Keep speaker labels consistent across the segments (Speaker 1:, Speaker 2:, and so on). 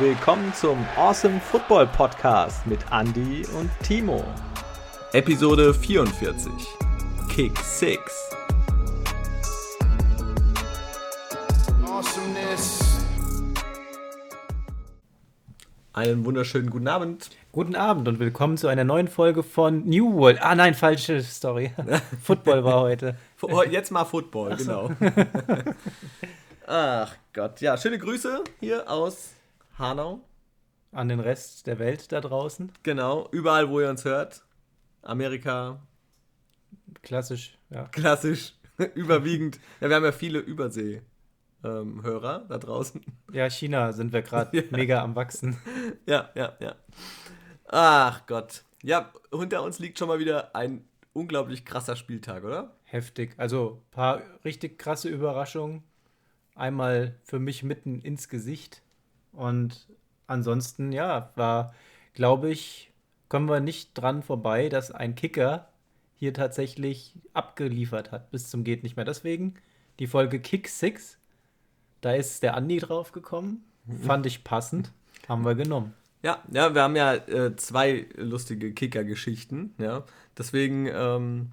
Speaker 1: willkommen zum Awesome Football Podcast mit Andy und Timo.
Speaker 2: Episode 44 Kick 6 Awesomeness. Einen wunderschönen guten Abend.
Speaker 1: Guten Abend und willkommen zu einer neuen Folge von New World. Ah nein, falsche Story. Football war heute.
Speaker 2: Jetzt mal Football, genau. Ach Gott, ja, schöne Grüße hier aus Hanau.
Speaker 1: An den Rest der Welt da draußen.
Speaker 2: Genau, überall, wo ihr uns hört. Amerika.
Speaker 1: Klassisch, ja.
Speaker 2: Klassisch, überwiegend. Ja, wir haben ja viele Übersee. Ähm, Hörer da draußen.
Speaker 1: Ja, China sind wir gerade ja. mega am Wachsen.
Speaker 2: Ja, ja, ja. Ach Gott. Ja, hinter uns liegt schon mal wieder ein unglaublich krasser Spieltag, oder?
Speaker 1: Heftig. Also ein paar richtig krasse Überraschungen einmal für mich mitten ins Gesicht. Und ansonsten, ja, war, glaube ich, kommen wir nicht dran vorbei, dass ein Kicker hier tatsächlich abgeliefert hat bis zum geht nicht mehr. Deswegen die Folge Kick 6, da ist der Andi drauf gekommen, mhm. fand ich passend, haben wir genommen.
Speaker 2: Ja, ja, wir haben ja äh, zwei lustige Kicker-Geschichten, ja. Deswegen, ähm,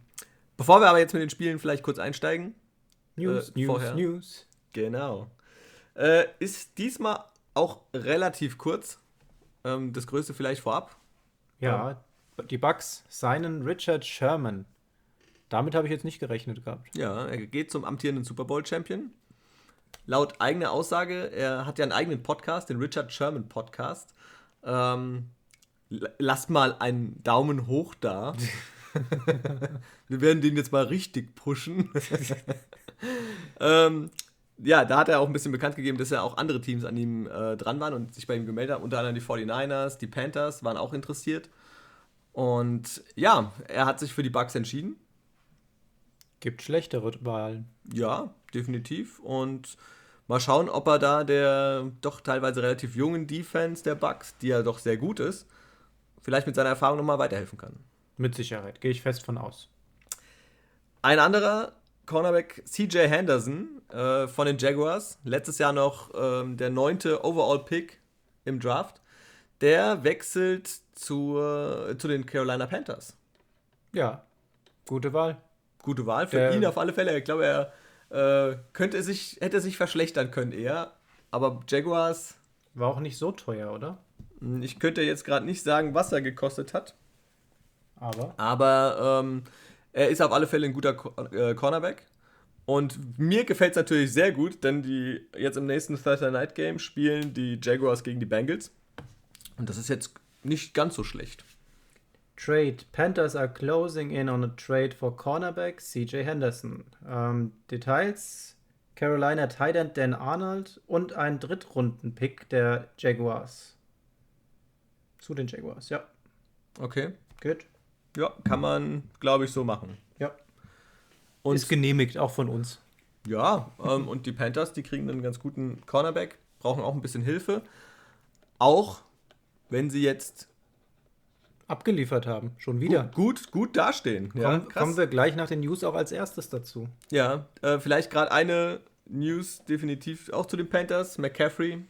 Speaker 2: bevor wir aber jetzt mit den Spielen vielleicht kurz einsteigen.
Speaker 1: News, äh, News, vorher, News.
Speaker 2: Genau. Äh, ist diesmal auch relativ kurz. Ähm, das größte vielleicht vorab.
Speaker 1: Ja, ähm, die Bucks seinen Richard Sherman. Damit habe ich jetzt nicht gerechnet gehabt.
Speaker 2: Ja, er geht zum amtierenden Super Bowl Champion. Laut eigener Aussage, er hat ja einen eigenen Podcast, den Richard Sherman Podcast. Ähm, lasst mal einen Daumen hoch da. Wir werden den jetzt mal richtig pushen. ähm, ja, da hat er auch ein bisschen bekannt gegeben, dass ja auch andere Teams an ihm äh, dran waren und sich bei ihm gemeldet haben. Unter anderem die 49ers, die Panthers waren auch interessiert. Und ja, er hat sich für die Bucks entschieden.
Speaker 1: Gibt schlechtere Wahlen.
Speaker 2: Ja, definitiv. Und mal schauen, ob er da der doch teilweise relativ jungen Defense der Bucks, die ja doch sehr gut ist, vielleicht mit seiner Erfahrung nochmal weiterhelfen kann.
Speaker 1: Mit Sicherheit, gehe ich fest von aus.
Speaker 2: Ein anderer Cornerback CJ Henderson äh, von den Jaguars, letztes Jahr noch ähm, der neunte Overall-Pick im Draft, der wechselt zur, zu den Carolina Panthers.
Speaker 1: Ja, gute Wahl.
Speaker 2: Gute Wahl für der, ihn auf alle Fälle. Ich glaube, er äh, könnte sich, hätte sich verschlechtern können eher. Aber Jaguars.
Speaker 1: War auch nicht so teuer, oder?
Speaker 2: Hm, ich könnte jetzt gerade nicht sagen, was er gekostet hat.
Speaker 1: Aber.
Speaker 2: Aber ähm, er ist auf alle Fälle ein guter äh, Cornerback. Und mir gefällt es natürlich sehr gut, denn die jetzt im nächsten Thursday Night Game spielen die Jaguars gegen die Bengals. Und das ist jetzt nicht ganz so schlecht.
Speaker 1: Trade. Panthers are closing in on a trade for cornerback CJ Henderson. Ähm, Details: Carolina Tight Dan Arnold und ein Drittrunden-Pick der Jaguars. Zu den Jaguars, ja.
Speaker 2: Okay.
Speaker 1: Gut.
Speaker 2: Ja, kann man, glaube ich, so machen.
Speaker 1: Und ist genehmigt, auch von uns.
Speaker 2: Ja, ähm, und die Panthers, die kriegen einen ganz guten Cornerback, brauchen auch ein bisschen Hilfe. Auch wenn sie jetzt
Speaker 1: abgeliefert haben, schon wieder.
Speaker 2: Gut, gut, gut dastehen.
Speaker 1: Ja, Komm, kommen wir gleich nach den News auch als erstes dazu.
Speaker 2: Ja, äh, vielleicht gerade eine News definitiv auch zu den Panthers. McCaffrey.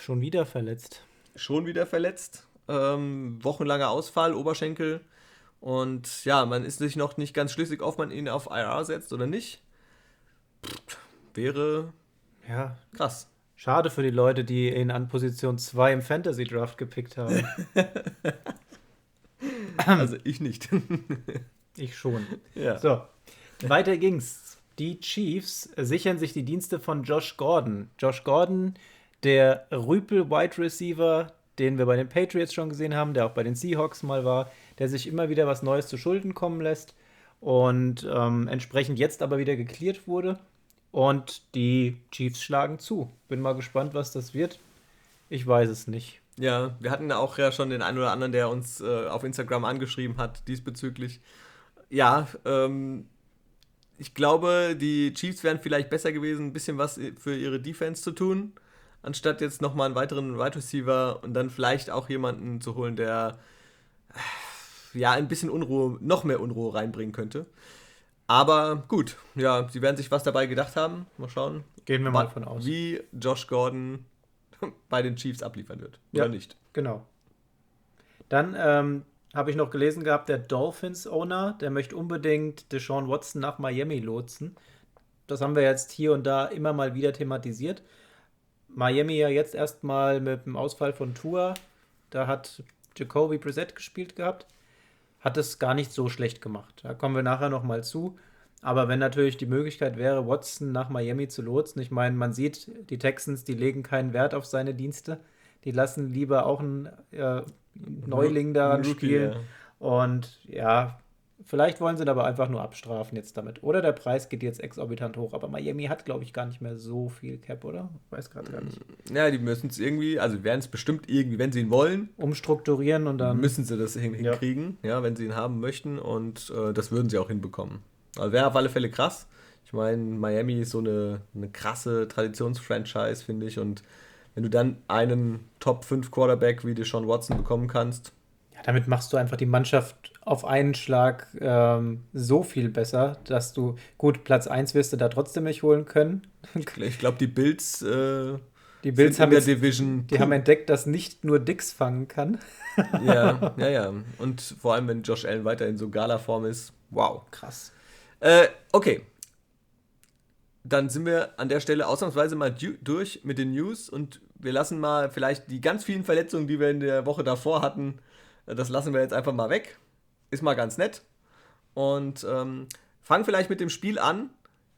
Speaker 1: Schon wieder verletzt.
Speaker 2: Schon wieder verletzt. Ähm, wochenlanger Ausfall, Oberschenkel. Und ja, man ist sich noch nicht ganz schlüssig, ob man ihn auf IR setzt oder nicht. Pff, wäre
Speaker 1: ja krass. Schade für die Leute, die ihn an Position 2 im Fantasy Draft gepickt haben.
Speaker 2: also ich nicht.
Speaker 1: ich schon.
Speaker 2: Ja.
Speaker 1: So, weiter ging's. Die Chiefs sichern sich die Dienste von Josh Gordon. Josh Gordon, der Rüpel Wide Receiver, den wir bei den Patriots schon gesehen haben, der auch bei den Seahawks mal war, der sich immer wieder was Neues zu Schulden kommen lässt und ähm, entsprechend jetzt aber wieder geklärt wurde. Und die Chiefs schlagen zu. Bin mal gespannt, was das wird. Ich weiß es nicht.
Speaker 2: Ja, wir hatten auch ja schon den einen oder anderen, der uns äh, auf Instagram angeschrieben hat diesbezüglich. Ja, ähm, ich glaube, die Chiefs wären vielleicht besser gewesen, ein bisschen was für ihre Defense zu tun, anstatt jetzt nochmal einen weiteren Wide Receiver und dann vielleicht auch jemanden zu holen, der ja, ein bisschen Unruhe, noch mehr Unruhe reinbringen könnte. Aber gut, ja, sie werden sich was dabei gedacht haben. Mal schauen.
Speaker 1: Gehen wir mal von aus.
Speaker 2: Wie Josh Gordon bei den Chiefs abliefern wird. Oder ja, nicht?
Speaker 1: Genau. Dann ähm, habe ich noch gelesen gehabt, der Dolphins-Owner, der möchte unbedingt Deshaun Watson nach Miami lotsen. Das haben wir jetzt hier und da immer mal wieder thematisiert. Miami ja jetzt erstmal mit dem Ausfall von Tour. Da hat Jacoby Brissett gespielt gehabt. Hat es gar nicht so schlecht gemacht. Da kommen wir nachher nochmal zu. Aber wenn natürlich die Möglichkeit wäre, Watson nach Miami zu lotsen, ich meine, man sieht, die Texans, die legen keinen Wert auf seine Dienste. Die lassen lieber auch einen äh, Neuling daran Rookie, spielen. Ja. Und ja, vielleicht wollen sie ihn aber einfach nur abstrafen jetzt damit. Oder der Preis geht jetzt exorbitant hoch. Aber Miami hat, glaube ich, gar nicht mehr so viel Cap, oder? Ich weiß gerade gar nicht.
Speaker 2: Ja, die müssen es irgendwie, also werden es bestimmt irgendwie, wenn sie ihn wollen,
Speaker 1: umstrukturieren und dann.
Speaker 2: Müssen sie das hin hinkriegen, ja. ja. wenn sie ihn haben möchten. Und äh, das würden sie auch hinbekommen. Also wäre auf alle Fälle krass. Ich meine, Miami ist so eine, eine krasse Traditionsfranchise, finde ich. Und wenn du dann einen Top 5 Quarterback wie Deshaun Watson bekommen kannst.
Speaker 1: Ja, damit machst du einfach die Mannschaft auf einen Schlag ähm, so viel besser, dass du, gut, Platz 1 wirst du da trotzdem nicht holen können.
Speaker 2: Ich glaube, die Bills. Äh,
Speaker 1: die Bills haben jetzt, Division. Die haben entdeckt, dass nicht nur Dix fangen kann.
Speaker 2: ja, ja, ja. Und vor allem, wenn Josh Allen weiter in so Gala-Form ist. Wow. Krass. Äh, okay, dann sind wir an der Stelle ausnahmsweise mal durch mit den News und wir lassen mal vielleicht die ganz vielen Verletzungen, die wir in der Woche davor hatten, äh, das lassen wir jetzt einfach mal weg. Ist mal ganz nett. Und ähm, fangen vielleicht mit dem Spiel an,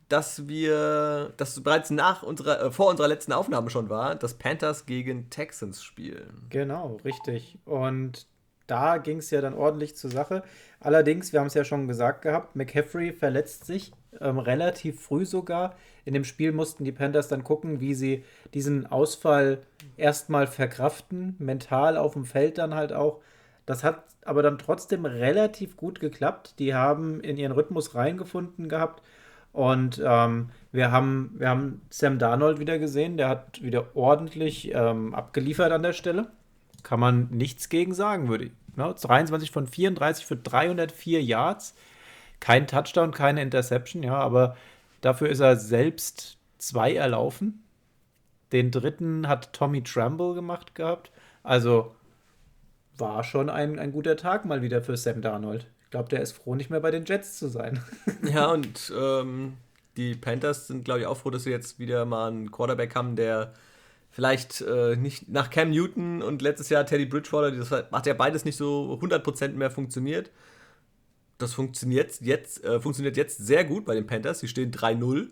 Speaker 2: dass wir, das bereits nach unserer, äh, vor unserer letzten Aufnahme schon war, das Panthers gegen Texans Spiel.
Speaker 1: Genau, richtig. Und da ging es ja dann ordentlich zur Sache. Allerdings, wir haben es ja schon gesagt gehabt, McCaffrey verletzt sich ähm, relativ früh sogar. In dem Spiel mussten die Panthers dann gucken, wie sie diesen Ausfall erstmal verkraften, mental auf dem Feld dann halt auch. Das hat aber dann trotzdem relativ gut geklappt. Die haben in ihren Rhythmus reingefunden gehabt. Und ähm, wir, haben, wir haben Sam Darnold wieder gesehen. Der hat wieder ordentlich ähm, abgeliefert an der Stelle. Kann man nichts gegen sagen, würde ich. Ne? 23 von 34 für 304 Yards. Kein Touchdown, keine Interception, ja, aber dafür ist er selbst zwei erlaufen. Den dritten hat Tommy Tremble gemacht gehabt. Also war schon ein, ein guter Tag mal wieder für Sam Darnold. Ich glaube, der ist froh, nicht mehr bei den Jets zu sein.
Speaker 2: ja, und ähm, die Panthers sind, glaube ich, auch froh, dass sie jetzt wieder mal einen Quarterback haben, der vielleicht äh, nicht nach Cam Newton und letztes Jahr Teddy Bridgewater, das hat ja beides nicht so 100% mehr funktioniert. Das funktioniert jetzt, äh, funktioniert jetzt sehr gut bei den Panthers. Sie stehen 3-0.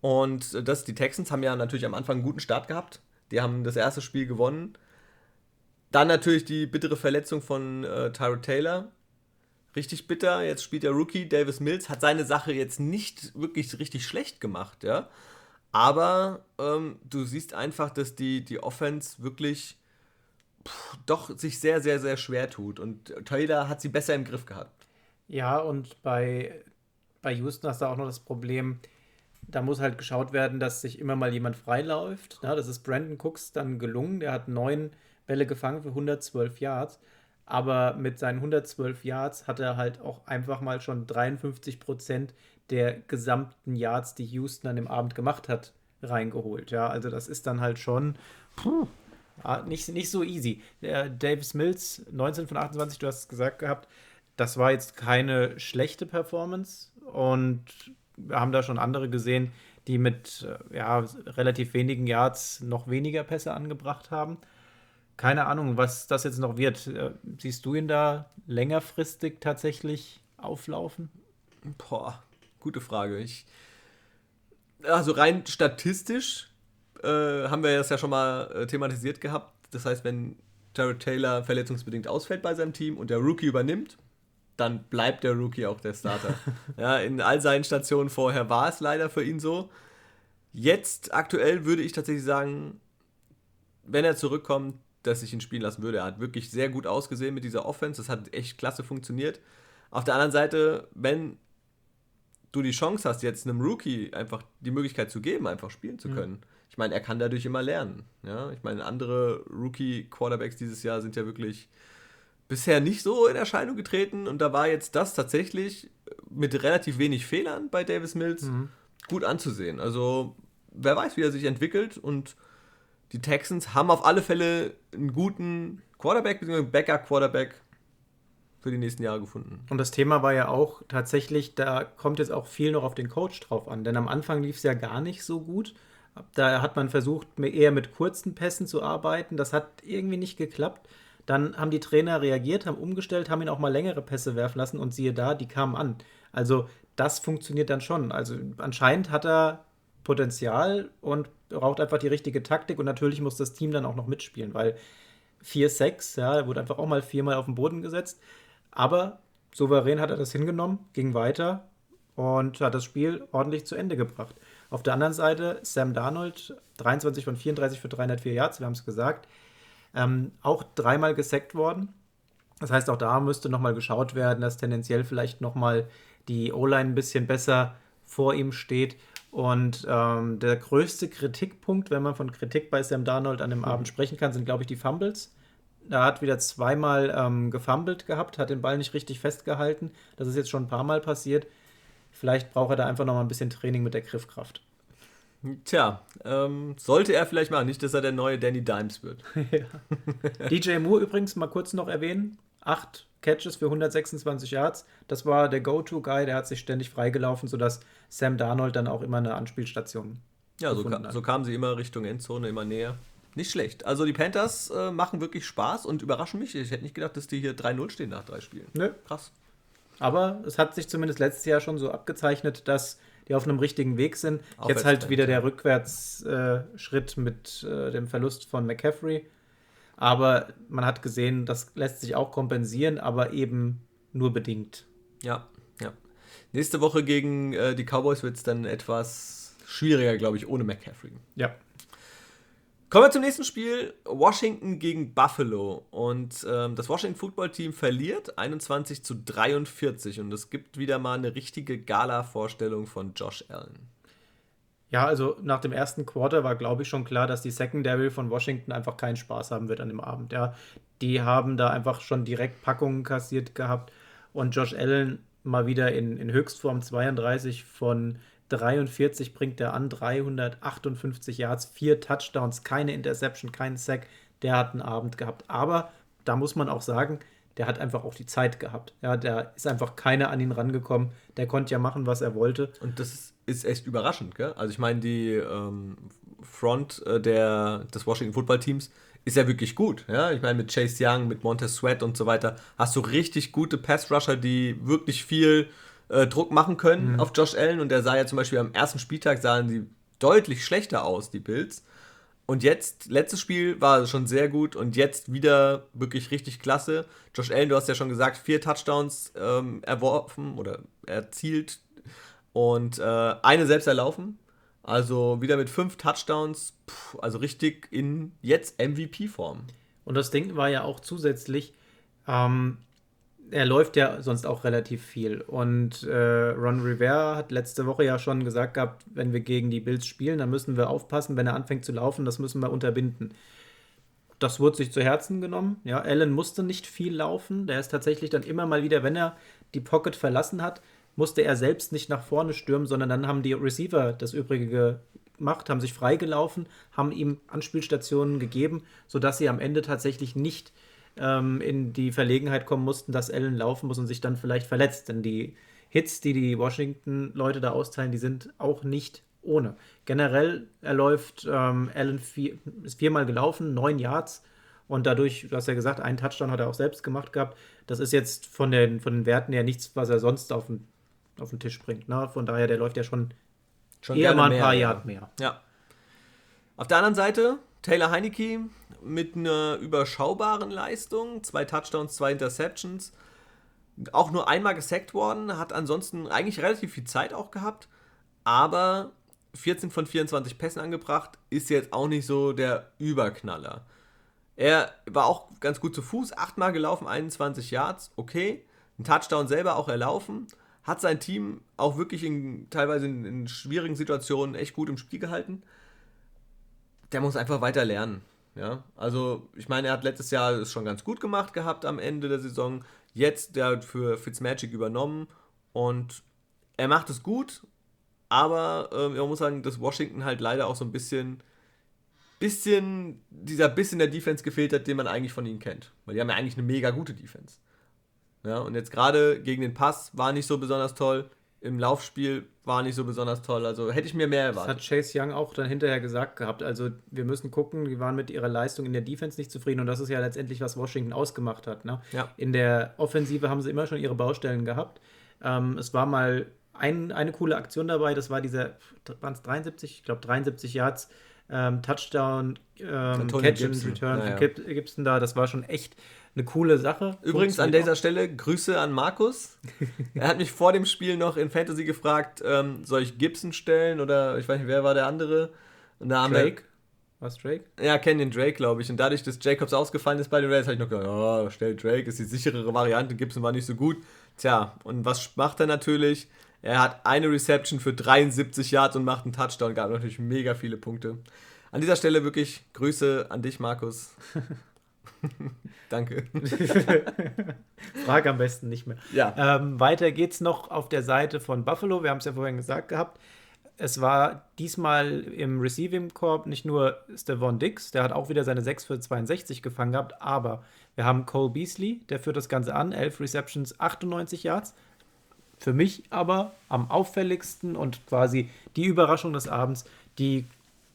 Speaker 2: Und äh, das, die Texans haben ja natürlich am Anfang einen guten Start gehabt. Die haben das erste Spiel gewonnen. Dann natürlich die bittere Verletzung von äh, Tyrod Taylor. Richtig bitter. Jetzt spielt der Rookie Davis Mills. Hat seine Sache jetzt nicht wirklich richtig schlecht gemacht, ja. Aber ähm, du siehst einfach, dass die, die Offense wirklich pff, doch sich sehr, sehr, sehr schwer tut. Und Taylor hat sie besser im Griff gehabt.
Speaker 1: Ja, und bei, bei Houston hast du auch noch das Problem, da muss halt geschaut werden, dass sich immer mal jemand freiläuft. Ja, das ist Brandon Cooks dann gelungen. Der hat neun Bälle gefangen für 112 Yards. Aber mit seinen 112 Yards hat er halt auch einfach mal schon 53 Prozent der gesamten Yards, die Houston an dem Abend gemacht hat, reingeholt. Ja, also das ist dann halt schon puh, ah, nicht, nicht so easy. Der Davis Mills, 19 von 28, du hast es gesagt gehabt, das war jetzt keine schlechte Performance und wir haben da schon andere gesehen, die mit äh, ja, relativ wenigen Yards noch weniger Pässe angebracht haben. Keine Ahnung, was das jetzt noch wird. Äh, siehst du ihn da längerfristig tatsächlich auflaufen?
Speaker 2: Boah, gute Frage. Ich, also rein statistisch äh, haben wir das ja schon mal äh, thematisiert gehabt. Das heißt, wenn Jared Taylor verletzungsbedingt ausfällt bei seinem Team und der Rookie übernimmt, dann bleibt der Rookie auch der Starter. ja, in all seinen Stationen vorher war es leider für ihn so. Jetzt aktuell würde ich tatsächlich sagen, wenn er zurückkommt, dass ich ihn spielen lassen würde. Er hat wirklich sehr gut ausgesehen mit dieser Offense. Das hat echt klasse funktioniert. Auf der anderen Seite, wenn du die Chance hast, jetzt einem Rookie einfach die Möglichkeit zu geben, einfach spielen zu können. Mhm. Ich meine, er kann dadurch immer lernen. Ja? Ich meine, andere Rookie-Quarterbacks dieses Jahr sind ja wirklich bisher nicht so in Erscheinung getreten und da war jetzt das tatsächlich mit relativ wenig Fehlern bei Davis Mills mhm. gut anzusehen. Also wer weiß, wie er sich entwickelt und die Texans haben auf alle Fälle einen guten Quarterback, bzw. Backup-Quarterback für die nächsten Jahre gefunden.
Speaker 1: Und das Thema war ja auch tatsächlich, da kommt jetzt auch viel noch auf den Coach drauf an, denn am Anfang lief es ja gar nicht so gut. Da hat man versucht, eher mit kurzen Pässen zu arbeiten. Das hat irgendwie nicht geklappt. Dann haben die Trainer reagiert, haben umgestellt, haben ihn auch mal längere Pässe werfen lassen und siehe da, die kamen an. Also das funktioniert dann schon. Also anscheinend hat er Potenzial und braucht einfach die richtige Taktik und natürlich muss das Team dann auch noch mitspielen, weil 4-6, ja, wurde einfach auch mal viermal auf den Boden gesetzt. Aber souverän hat er das hingenommen, ging weiter und hat das Spiel ordentlich zu Ende gebracht. Auf der anderen Seite Sam Darnold, 23 von 34 für 304 Yards, wir haben es gesagt, ähm, auch dreimal gesackt worden. Das heißt, auch da müsste nochmal geschaut werden, dass tendenziell vielleicht nochmal die O-Line ein bisschen besser vor ihm steht. Und ähm, der größte Kritikpunkt, wenn man von Kritik bei Sam Darnold an dem mhm. Abend sprechen kann, sind, glaube ich, die Fumbles. Er hat wieder zweimal ähm, gefummelt gehabt, hat den Ball nicht richtig festgehalten. Das ist jetzt schon ein paar Mal passiert. Vielleicht braucht er da einfach noch mal ein bisschen Training mit der Griffkraft.
Speaker 2: Tja, ähm, sollte er vielleicht machen. Nicht, dass er der neue Danny Dimes wird.
Speaker 1: ja. DJ Moore übrigens mal kurz noch erwähnen. Acht Catches für 126 Yards. Das war der Go-To-Guy, der hat sich ständig freigelaufen, sodass Sam Darnold dann auch immer eine Anspielstation
Speaker 2: Ja, so, ka so kamen sie immer Richtung Endzone, immer näher. Nicht schlecht. Also die Panthers äh, machen wirklich Spaß und überraschen mich. Ich hätte nicht gedacht, dass die hier 3-0 stehen nach drei Spielen.
Speaker 1: Nö. Krass. Aber es hat sich zumindest letztes Jahr schon so abgezeichnet, dass die auf einem richtigen Weg sind. Auch Jetzt halt wieder der Rückwärtsschritt äh, mit äh, dem Verlust von McCaffrey. Aber man hat gesehen, das lässt sich auch kompensieren, aber eben nur bedingt.
Speaker 2: Ja, ja. Nächste Woche gegen äh, die Cowboys wird es dann etwas schwieriger, glaube ich, ohne McCaffrey.
Speaker 1: Ja.
Speaker 2: Kommen wir zum nächsten Spiel. Washington gegen Buffalo. Und ähm, das Washington Football Team verliert 21 zu 43. Und es gibt wieder mal eine richtige Gala-Vorstellung von Josh Allen.
Speaker 1: Ja, also nach dem ersten Quarter war, glaube ich, schon klar, dass die Secondary von Washington einfach keinen Spaß haben wird an dem Abend. Ja, die haben da einfach schon direkt Packungen kassiert gehabt und Josh Allen mal wieder in, in Höchstform 32 von 43 bringt er an, 358 Yards, vier Touchdowns, keine Interception, keinen Sack. Der hat einen Abend gehabt. Aber da muss man auch sagen, der hat einfach auch die Zeit gehabt. Ja, da ist einfach keiner an ihn rangekommen. Der konnte ja machen, was er wollte.
Speaker 2: Und das ist echt überraschend, gell? Also ich meine, die ähm, Front äh, der, des Washington Football Teams ist ja wirklich gut. Ja? Ich meine, mit Chase Young, mit Montez Sweat und so weiter hast du richtig gute Pass-Rusher, die wirklich viel äh, Druck machen können mhm. auf Josh Allen. Und der sah ja zum Beispiel am ersten Spieltag sahen sie deutlich schlechter aus, die Bills. Und jetzt, letztes Spiel war schon sehr gut und jetzt wieder wirklich richtig klasse. Josh Allen, du hast ja schon gesagt, vier Touchdowns ähm, erworfen oder erzielt und äh, eine selbst erlaufen. Also wieder mit fünf Touchdowns, pff, also richtig in jetzt MVP-Form.
Speaker 1: Und das Ding war ja auch zusätzlich, ähm, er läuft ja sonst auch relativ viel. Und äh, Ron Rivera hat letzte Woche ja schon gesagt gehabt, wenn wir gegen die Bills spielen, dann müssen wir aufpassen, wenn er anfängt zu laufen, das müssen wir unterbinden. Das wurde sich zu Herzen genommen. Ja, Allen musste nicht viel laufen. Der ist tatsächlich dann immer mal wieder, wenn er die Pocket verlassen hat, musste er selbst nicht nach vorne stürmen, sondern dann haben die Receiver das Übrige gemacht, haben sich freigelaufen, haben ihm Anspielstationen gegeben, sodass sie am Ende tatsächlich nicht ähm, in die Verlegenheit kommen mussten, dass Allen laufen muss und sich dann vielleicht verletzt. Denn die Hits, die die Washington-Leute da austeilen, die sind auch nicht ohne. Generell er ähm, Allen vier, ist viermal gelaufen, neun Yards. Und dadurch, du hast ja gesagt, einen Touchdown hat er auch selbst gemacht gehabt. Das ist jetzt von den, von den Werten her nichts, was er sonst auf den, auf den Tisch bringt. Ne? Von daher, der läuft ja schon, schon eher mal ein paar Yard mehr.
Speaker 2: Ja. Auf der anderen Seite, Taylor Heineke mit einer überschaubaren Leistung. Zwei Touchdowns, zwei Interceptions. Auch nur einmal gesackt worden, hat ansonsten eigentlich relativ viel Zeit auch gehabt. Aber 14 von 24 Pässen angebracht, ist jetzt auch nicht so der Überknaller. Er war auch ganz gut zu Fuß, achtmal gelaufen, 21 Yards, okay. Ein Touchdown selber auch erlaufen. Hat sein Team auch wirklich in, teilweise in, in schwierigen Situationen echt gut im Spiel gehalten. Der muss einfach weiter lernen. Ja, also ich meine, er hat letztes Jahr es schon ganz gut gemacht gehabt am Ende der Saison. Jetzt der hat für Fitzmagic übernommen und er macht es gut, aber äh, man muss sagen, dass Washington halt leider auch so ein bisschen bisschen, dieser Biss in der Defense gefehlt hat, den man eigentlich von ihnen kennt. Weil die haben ja eigentlich eine mega gute Defense. Ja, und jetzt gerade gegen den Pass war nicht so besonders toll. Im Laufspiel war nicht so besonders toll. Also hätte ich mir mehr erwartet.
Speaker 1: Das hat Chase Young auch dann hinterher gesagt gehabt. Also wir müssen gucken, die waren mit ihrer Leistung in der Defense nicht zufrieden und das ist ja letztendlich, was Washington ausgemacht hat. Ne?
Speaker 2: Ja.
Speaker 1: In der Offensive haben sie immer schon ihre Baustellen gehabt. Ähm, es war mal ein, eine coole Aktion dabei, das war dieser, waren es 73, ich glaube 73 Yards ähm, Touchdown, ähm, Catch and Return ja, ja. von Gibson da. Das war schon echt eine coole Sache.
Speaker 2: Übrigens an dieser Stelle Grüße an Markus. er hat mich vor dem Spiel noch in Fantasy gefragt, ähm, soll ich Gibson stellen oder ich weiß nicht, wer war der andere? Und da haben Drake?
Speaker 1: Was Drake?
Speaker 2: Ja, Canyon Drake, glaube ich. Und dadurch, dass Jacobs ausgefallen ist bei den Raiders, habe ich noch gedacht, oh, stell Drake, ist die sicherere Variante. Gibson war nicht so gut. Tja, und was macht er natürlich? Er hat eine Reception für 73 Yards und macht einen Touchdown, gab natürlich mega viele Punkte. An dieser Stelle wirklich Grüße an dich, Markus. Danke.
Speaker 1: Frag am besten nicht mehr.
Speaker 2: Ja.
Speaker 1: Ähm, weiter geht's noch auf der Seite von Buffalo. Wir haben es ja vorhin gesagt gehabt. Es war diesmal im Receiving Corp nicht nur Stevon Dix, der hat auch wieder seine 6 für 62 gefangen gehabt, aber wir haben Cole Beasley, der führt das Ganze an, 11 Receptions, 98 Yards. Für mich aber am auffälligsten und quasi die Überraschung des Abends, die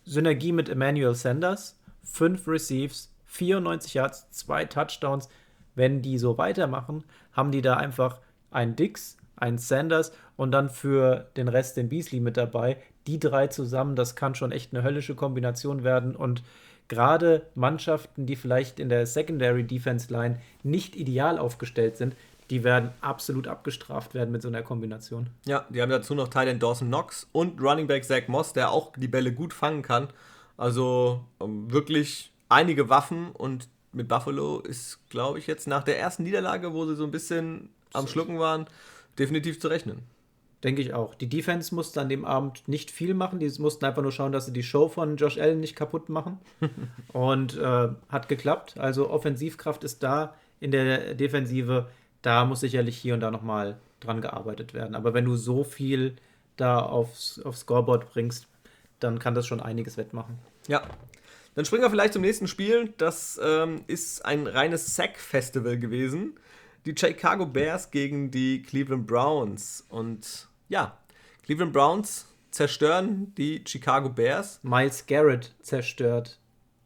Speaker 1: Synergie mit Emmanuel Sanders. 5 Receives, 94 Yards, 2 Touchdowns. Wenn die so weitermachen, haben die da einfach einen Dix, einen Sanders und dann für den Rest den Beasley mit dabei. Die drei zusammen, das kann schon echt eine höllische Kombination werden und gerade Mannschaften, die vielleicht in der Secondary Defense Line nicht ideal aufgestellt sind, die werden absolut abgestraft werden mit so einer Kombination.
Speaker 2: Ja, die haben dazu noch Thailand Dawson Knox und Running Back Zach Moss, der auch die Bälle gut fangen kann. Also ähm, wirklich einige Waffen und mit Buffalo ist, glaube ich, jetzt nach der ersten Niederlage, wo sie so ein bisschen am Schlucken waren, definitiv zu rechnen.
Speaker 1: Denke ich auch. Die Defense musste an dem Abend nicht viel machen. Die mussten einfach nur schauen, dass sie die Show von Josh Allen nicht kaputt machen. und äh, hat geklappt. Also Offensivkraft ist da in der Defensive da muss sicherlich hier und da nochmal dran gearbeitet werden. Aber wenn du so viel da aufs, aufs Scoreboard bringst, dann kann das schon einiges wettmachen.
Speaker 2: Ja. Dann springen wir vielleicht zum nächsten Spiel. Das ähm, ist ein reines Sack-Festival gewesen. Die Chicago Bears gegen die Cleveland Browns. Und ja, Cleveland Browns zerstören die Chicago Bears.
Speaker 1: Miles Garrett zerstört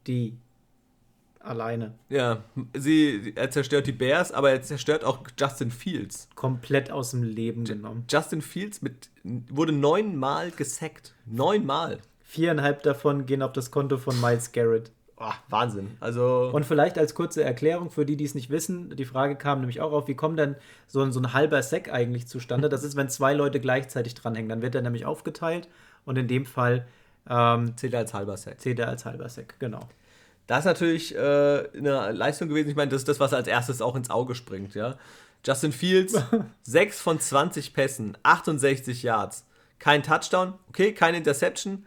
Speaker 1: die alleine.
Speaker 2: Ja, sie, er zerstört die Bears, aber er zerstört auch Justin Fields.
Speaker 1: Komplett aus dem Leben genommen.
Speaker 2: Justin Fields mit, wurde neunmal gesackt. Neunmal.
Speaker 1: Viereinhalb davon gehen auf das Konto von Miles Garrett.
Speaker 2: Oh, Wahnsinn. Also
Speaker 1: und vielleicht als kurze Erklärung für die, die es nicht wissen, die Frage kam nämlich auch auf, wie kommt denn so ein, so ein halber Sack eigentlich zustande? Das ist, wenn zwei Leute gleichzeitig dranhängen. Dann wird er nämlich aufgeteilt und in dem Fall
Speaker 2: ähm, zählt er als halber Sack.
Speaker 1: Zählt er als halber Sack, genau.
Speaker 2: Das ist natürlich äh, eine Leistung gewesen. Ich meine, das ist das, was als erstes auch ins Auge springt, ja. Justin Fields, 6 von 20 Pässen, 68 Yards. Kein Touchdown, okay, keine Interception.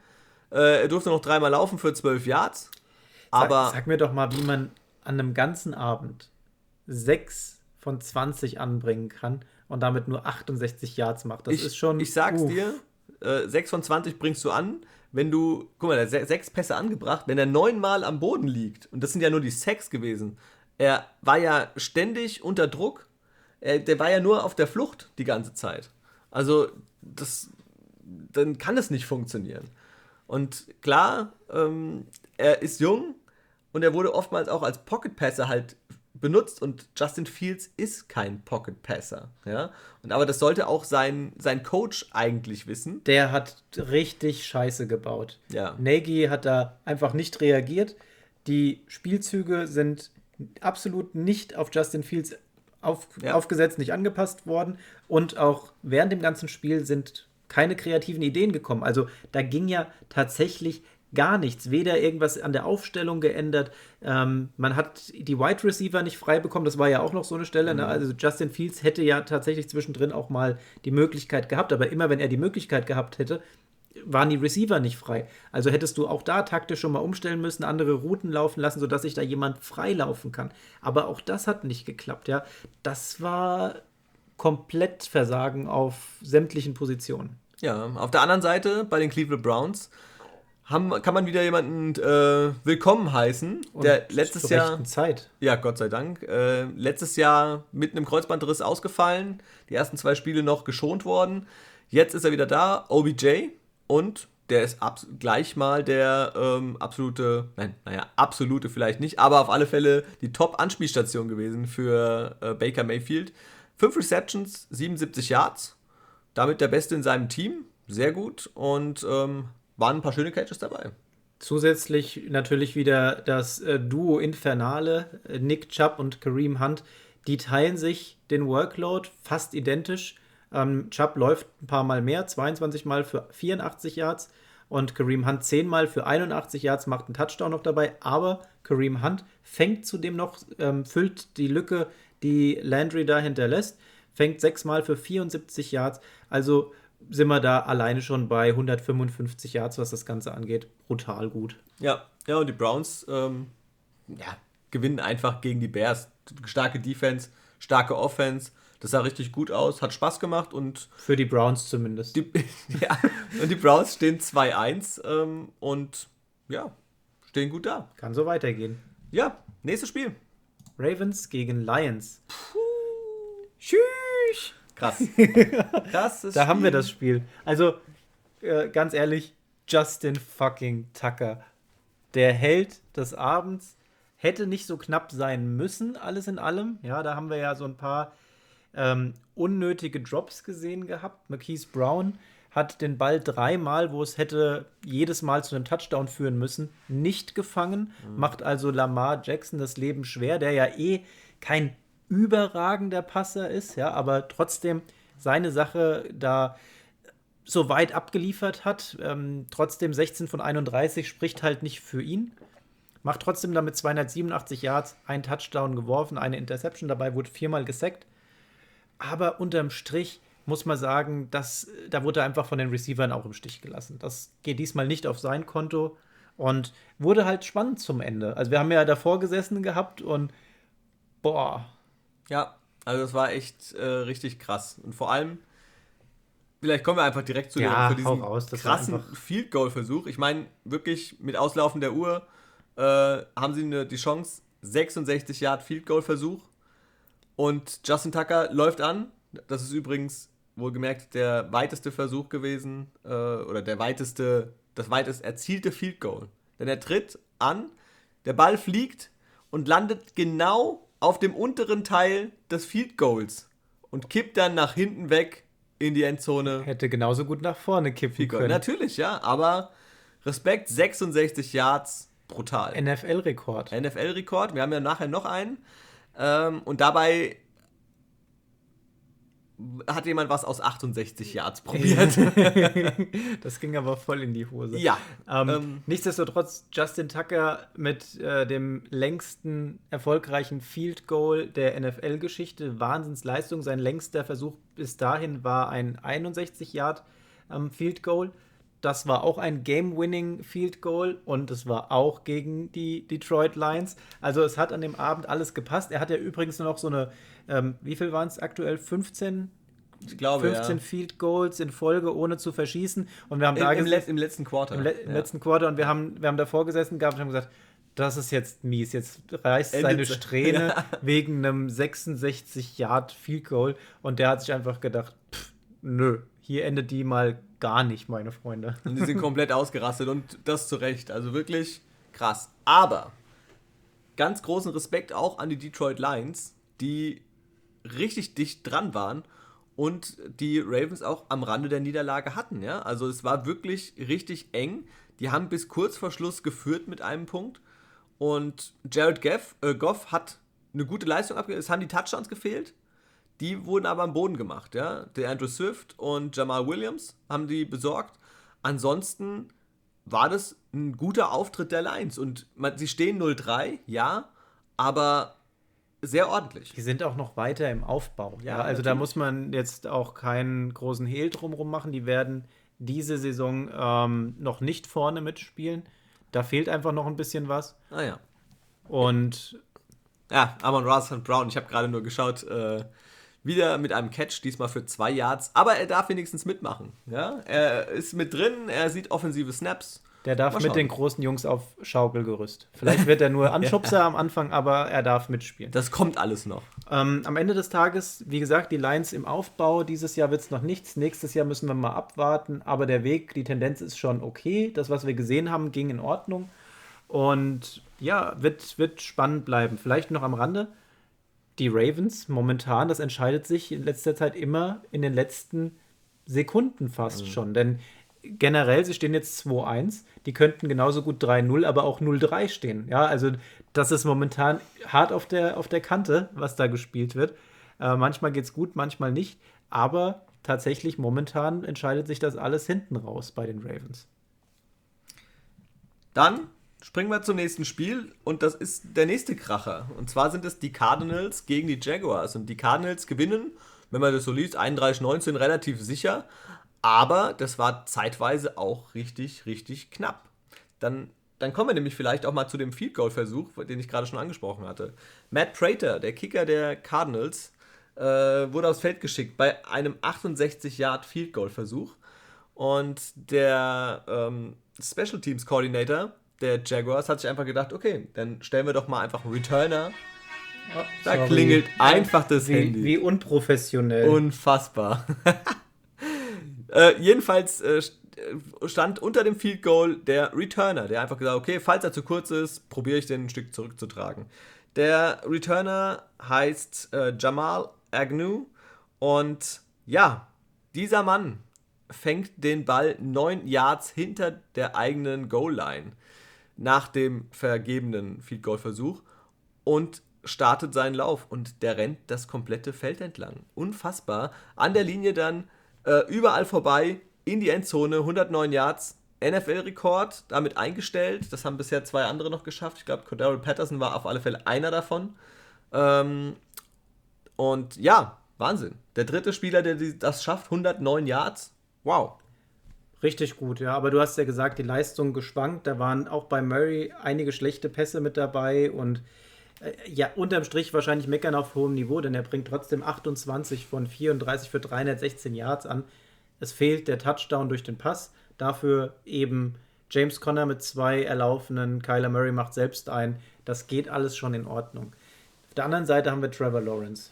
Speaker 2: Äh, er durfte noch dreimal laufen für 12 Yards. Aber.
Speaker 1: Sag, sag, mir doch mal, wie man an einem ganzen Abend 6 von 20 anbringen kann und damit nur 68 Yards macht. Das
Speaker 2: ich,
Speaker 1: ist schon.
Speaker 2: Ich sag's uff. dir, äh, 6 von 20 bringst du an wenn du, guck mal, der hat sechs Pässe angebracht, wenn er neunmal am Boden liegt, und das sind ja nur die Sex gewesen, er war ja ständig unter Druck, er, der war ja nur auf der Flucht die ganze Zeit. Also, das, dann kann es nicht funktionieren. Und klar, ähm, er ist jung und er wurde oftmals auch als Pocket Passer halt benutzt und Justin Fields ist kein Pocket Passer, ja. Und aber das sollte auch sein, sein Coach eigentlich wissen.
Speaker 1: Der hat richtig Scheiße gebaut.
Speaker 2: Ja.
Speaker 1: Nagy hat da einfach nicht reagiert. Die Spielzüge sind absolut nicht auf Justin Fields auf, ja. aufgesetzt, nicht angepasst worden und auch während dem ganzen Spiel sind keine kreativen Ideen gekommen. Also da ging ja tatsächlich gar nichts. Weder irgendwas an der Aufstellung geändert. Ähm, man hat die Wide Receiver nicht frei bekommen. Das war ja auch noch so eine Stelle. Ne? Mhm. Ne? Also Justin Fields hätte ja tatsächlich zwischendrin auch mal die Möglichkeit gehabt. Aber immer wenn er die Möglichkeit gehabt hätte, waren die Receiver nicht frei. Also hättest du auch da taktisch schon mal umstellen müssen, andere Routen laufen lassen, sodass sich da jemand frei laufen kann. Aber auch das hat nicht geklappt. Ja, das war komplett Versagen auf sämtlichen Positionen.
Speaker 2: Ja, auf der anderen Seite bei den Cleveland Browns haben, kann man wieder jemanden äh, willkommen heißen, der letztes
Speaker 1: zur
Speaker 2: Jahr.
Speaker 1: Zeit.
Speaker 2: Ja, Gott sei Dank. Äh, letztes Jahr mit einem Kreuzbandriss ausgefallen. Die ersten zwei Spiele noch geschont worden. Jetzt ist er wieder da, OBJ. Und der ist gleich mal der ähm, absolute, nein, naja, absolute vielleicht nicht, aber auf alle Fälle die Top-Anspielstation gewesen für äh, Baker Mayfield. Fünf Receptions, 77 Yards. Damit der Beste in seinem Team. Sehr gut. Und ähm, waren ein paar schöne Catches dabei.
Speaker 1: Zusätzlich natürlich wieder das äh, Duo Infernale, äh, Nick Chubb und Kareem Hunt. Die teilen sich den Workload fast identisch. Ähm, Chubb läuft ein paar Mal mehr, 22 Mal für 84 Yards und Kareem Hunt 10 Mal für 81 Yards, macht einen Touchdown noch dabei. Aber Kareem Hunt fängt zudem noch, ähm, füllt die Lücke, die Landry da hinterlässt, fängt 6 Mal für 74 Yards. Also sind wir da alleine schon bei 155 Yards, was das Ganze angeht. Brutal gut.
Speaker 2: Ja, ja, und die Browns ähm, ja, gewinnen einfach gegen die Bears. Starke Defense, starke Offense. Das sah richtig gut aus, hat Spaß gemacht und
Speaker 1: Für die Browns zumindest.
Speaker 2: die, ja, und die Browns stehen 2-1 ähm, und ja, stehen gut da.
Speaker 1: Kann so weitergehen.
Speaker 2: Ja, nächstes Spiel.
Speaker 1: Ravens gegen Lions. Tschüss.
Speaker 2: Krass. Krasses
Speaker 1: Da haben wir das Spiel. Also, äh, ganz ehrlich, Justin fucking Tucker. Der Held des Abends hätte nicht so knapp sein müssen, alles in allem. Ja, da haben wir ja so ein paar ähm, unnötige Drops gesehen gehabt. Marquise Brown hat den Ball dreimal, wo es hätte jedes Mal zu einem Touchdown führen müssen, nicht gefangen. Macht also Lamar Jackson das Leben schwer, der ja eh kein überragender Passer ist, ja, aber trotzdem seine Sache da so weit abgeliefert hat. Ähm, trotzdem 16 von 31 spricht halt nicht für ihn. Macht trotzdem damit 287 Yards, ein Touchdown geworfen, eine Interception dabei, wurde viermal gesackt. Aber unterm Strich muss man sagen, dass, da wurde er einfach von den Receivern auch im Stich gelassen. Das geht diesmal nicht auf sein Konto und wurde halt spannend zum Ende. Also wir haben ja davor gesessen gehabt und boah,
Speaker 2: Ja, also das war echt äh, richtig krass. Und vor allem, vielleicht kommen wir einfach direkt zu
Speaker 1: Ja,
Speaker 2: dem, diesen
Speaker 1: raus,
Speaker 2: krassen Field Goal Versuch. Ich meine, wirklich mit Auslaufen der Uhr äh, haben sie eine, die Chance 66 Yard Field Goal Versuch und Justin Tucker läuft an. Das ist übrigens wohlgemerkt der weiteste Versuch gewesen äh, oder der weiteste, das weitest erzielte Field Goal. Denn er tritt an, der Ball fliegt und landet genau auf dem unteren Teil des Field Goals und kippt dann nach hinten weg in die Endzone.
Speaker 1: hätte genauso gut nach vorne kippen können.
Speaker 2: Natürlich, ja, aber Respekt, 66 Yards, brutal.
Speaker 1: NFL-Rekord.
Speaker 2: NFL-Rekord. Wir haben ja nachher noch einen. Ähm, und dabei hat jemand was aus 68 Yards probiert.
Speaker 1: das ging aber voll in die Hose.
Speaker 2: ja.
Speaker 1: Ähm,
Speaker 2: Ähm,
Speaker 1: nichtsdestotrotz, Justin Tucker mit äh, dem längsten erfolgreichen Field Goal der NFL-Geschichte. Wahnsinnsleistung. Sein längster Versuch bis dahin war ein 61 Yard ähm, Field Goal. Das war auch ein Game-Winning Field Goal und es war auch gegen die Detroit Lions. Also es hat an dem Abend alles gepasst. Er hat ja übrigens noch so eine, ähm, wie viel waren es aktuell? 15
Speaker 2: ich glaube,
Speaker 1: 15
Speaker 2: ja.
Speaker 1: Field Goals in Folge, ohne zu verschießen. Und wir haben
Speaker 2: Im,
Speaker 1: da
Speaker 2: im, Let- Im letzten Quarter.
Speaker 1: im, le
Speaker 2: ja.
Speaker 1: letzten Quarter und wir haben, wir haben davor gesessen gehabt und haben gesagt, das ist jetzt mies. Jetzt reißt
Speaker 2: Endet
Speaker 1: seine
Speaker 2: se-
Speaker 1: Strähne
Speaker 2: Ja.
Speaker 1: wegen einem 66 Yard Field Goal und der hat sich einfach gedacht, pff, nö, hier endet die mal gar nicht, meine Freunde.
Speaker 2: Und die sind komplett ausgerastet und das zu Recht. Also wirklich krass. Aber ganz großen Respekt auch an die Detroit Lions, die richtig dicht dran waren und die Ravens auch am Rande der Niederlage hatten. Ja? Also es war wirklich richtig eng. Die haben bis kurz vor Schluss geführt mit einem Punkt. Und Jared Goff, äh, Goff hat eine gute Leistung abgegeben. Es haben die Touchdowns gefehlt. Die wurden aber am Boden gemacht, ja. Der Andrew Swift und Jamal Williams haben die besorgt. Ansonsten war das ein guter Auftritt der Lions. Und man, sie stehen 0-3, ja, aber sehr ordentlich.
Speaker 1: Die sind auch noch weiter im Aufbau. Ja,
Speaker 2: Ja,
Speaker 1: also da
Speaker 2: natürlich.
Speaker 1: muss man jetzt auch keinen großen Hehl drumherum machen. Die werden diese Saison ähm, noch nicht vorne mitspielen. Da fehlt einfach noch ein bisschen was.
Speaker 2: Ah ja.
Speaker 1: Und
Speaker 2: Ja, Amon Ross und Brown, ich habe gerade nur geschaut, äh, wieder mit einem Catch, diesmal für zwei Yards, aber er darf wenigstens mitmachen. Ja? Er ist mit drin, er sieht offensive Snaps
Speaker 1: Der darf mit den großen Jungs auf Schaukelgerüst. Vielleicht wird er nur Anschubser ja. am Anfang, aber er darf mitspielen.
Speaker 2: Das kommt alles noch.
Speaker 1: Ähm, am Ende des Tages, wie gesagt, die Lions im Aufbau. Dieses Jahr wird es noch nichts. Nächstes Jahr müssen wir mal abwarten. Aber der Weg, die Tendenz ist schon okay. Das, was wir gesehen haben, ging in Ordnung. Und ja, wird, wird spannend bleiben. Vielleicht noch am Rande. Die Ravens momentan, das entscheidet sich in letzter Zeit immer in den letzten Sekunden fast mhm. schon. Denn generell, sie stehen jetzt 2-1, die könnten genauso gut 3-0, aber auch 0-3 stehen. Ja, also das ist momentan hart auf der, auf der Kante, was da gespielt wird. Äh, manchmal es gut, manchmal nicht, aber tatsächlich momentan entscheidet sich das alles hinten raus bei den Ravens.
Speaker 2: Dann springen wir zum nächsten Spiel und das ist der nächste Kracher. Und zwar sind es die Cardinals gegen die Jaguars. Und die Cardinals gewinnen, wenn man das so liest, 31-19 relativ sicher. Aber das war zeitweise auch richtig, richtig knapp. Dann, dann kommen wir nämlich vielleicht auch mal zu dem Field Goal Versuch, den ich gerade schon angesprochen hatte. Matt Prater, der Kicker der Cardinals, äh, wurde aufs Feld geschickt bei einem 68 Yard Field Goal Versuch. Und der ähm, Special Teams Coordinator der Jaguars hat sich einfach gedacht, okay, dann stellen wir doch mal einfach einen Returner.
Speaker 1: Oh, da sorry. klingelt einfach das
Speaker 2: wie,
Speaker 1: Handy.
Speaker 2: Wie unprofessionell. Unfassbar. äh, jedenfalls äh, stand unter dem Field Goal der Returner, der einfach gesagt okay, falls er zu kurz ist, probiere ich den ein Stück zurückzutragen. Der Returner heißt äh, Jamal Agnew und ja, dieser Mann fängt den Ball neun Yards hinter der eigenen Goal-Line nach dem vergebenen Field Goal Versuch und startet seinen Lauf und der rennt das komplette Feld entlang. Unfassbar. An der Linie dann äh, überall vorbei in die Endzone, 109 Yards, NFL-Rekord damit eingestellt. Das haben bisher zwei andere noch geschafft. Ich glaube, Cordero Patterson war auf alle Fälle einer davon. Ähm, und ja, Wahnsinn. Der dritte Spieler, der das schafft, 109 Yards. Wow.
Speaker 1: Richtig gut, ja. Aber du hast ja gesagt, die Leistung geschwankt. Da waren auch bei Murray einige schlechte Pässe mit dabei und ja, unterm Strich wahrscheinlich meckern auf hohem Niveau, denn er bringt trotzdem 28 von 34 für 316 Yards an. Es fehlt der Touchdown durch den Pass. Dafür eben James Conner mit zwei erlaufenen, Kyler Murray macht selbst ein. Das geht alles schon in Ordnung. Auf der anderen Seite haben wir Trevor Lawrence.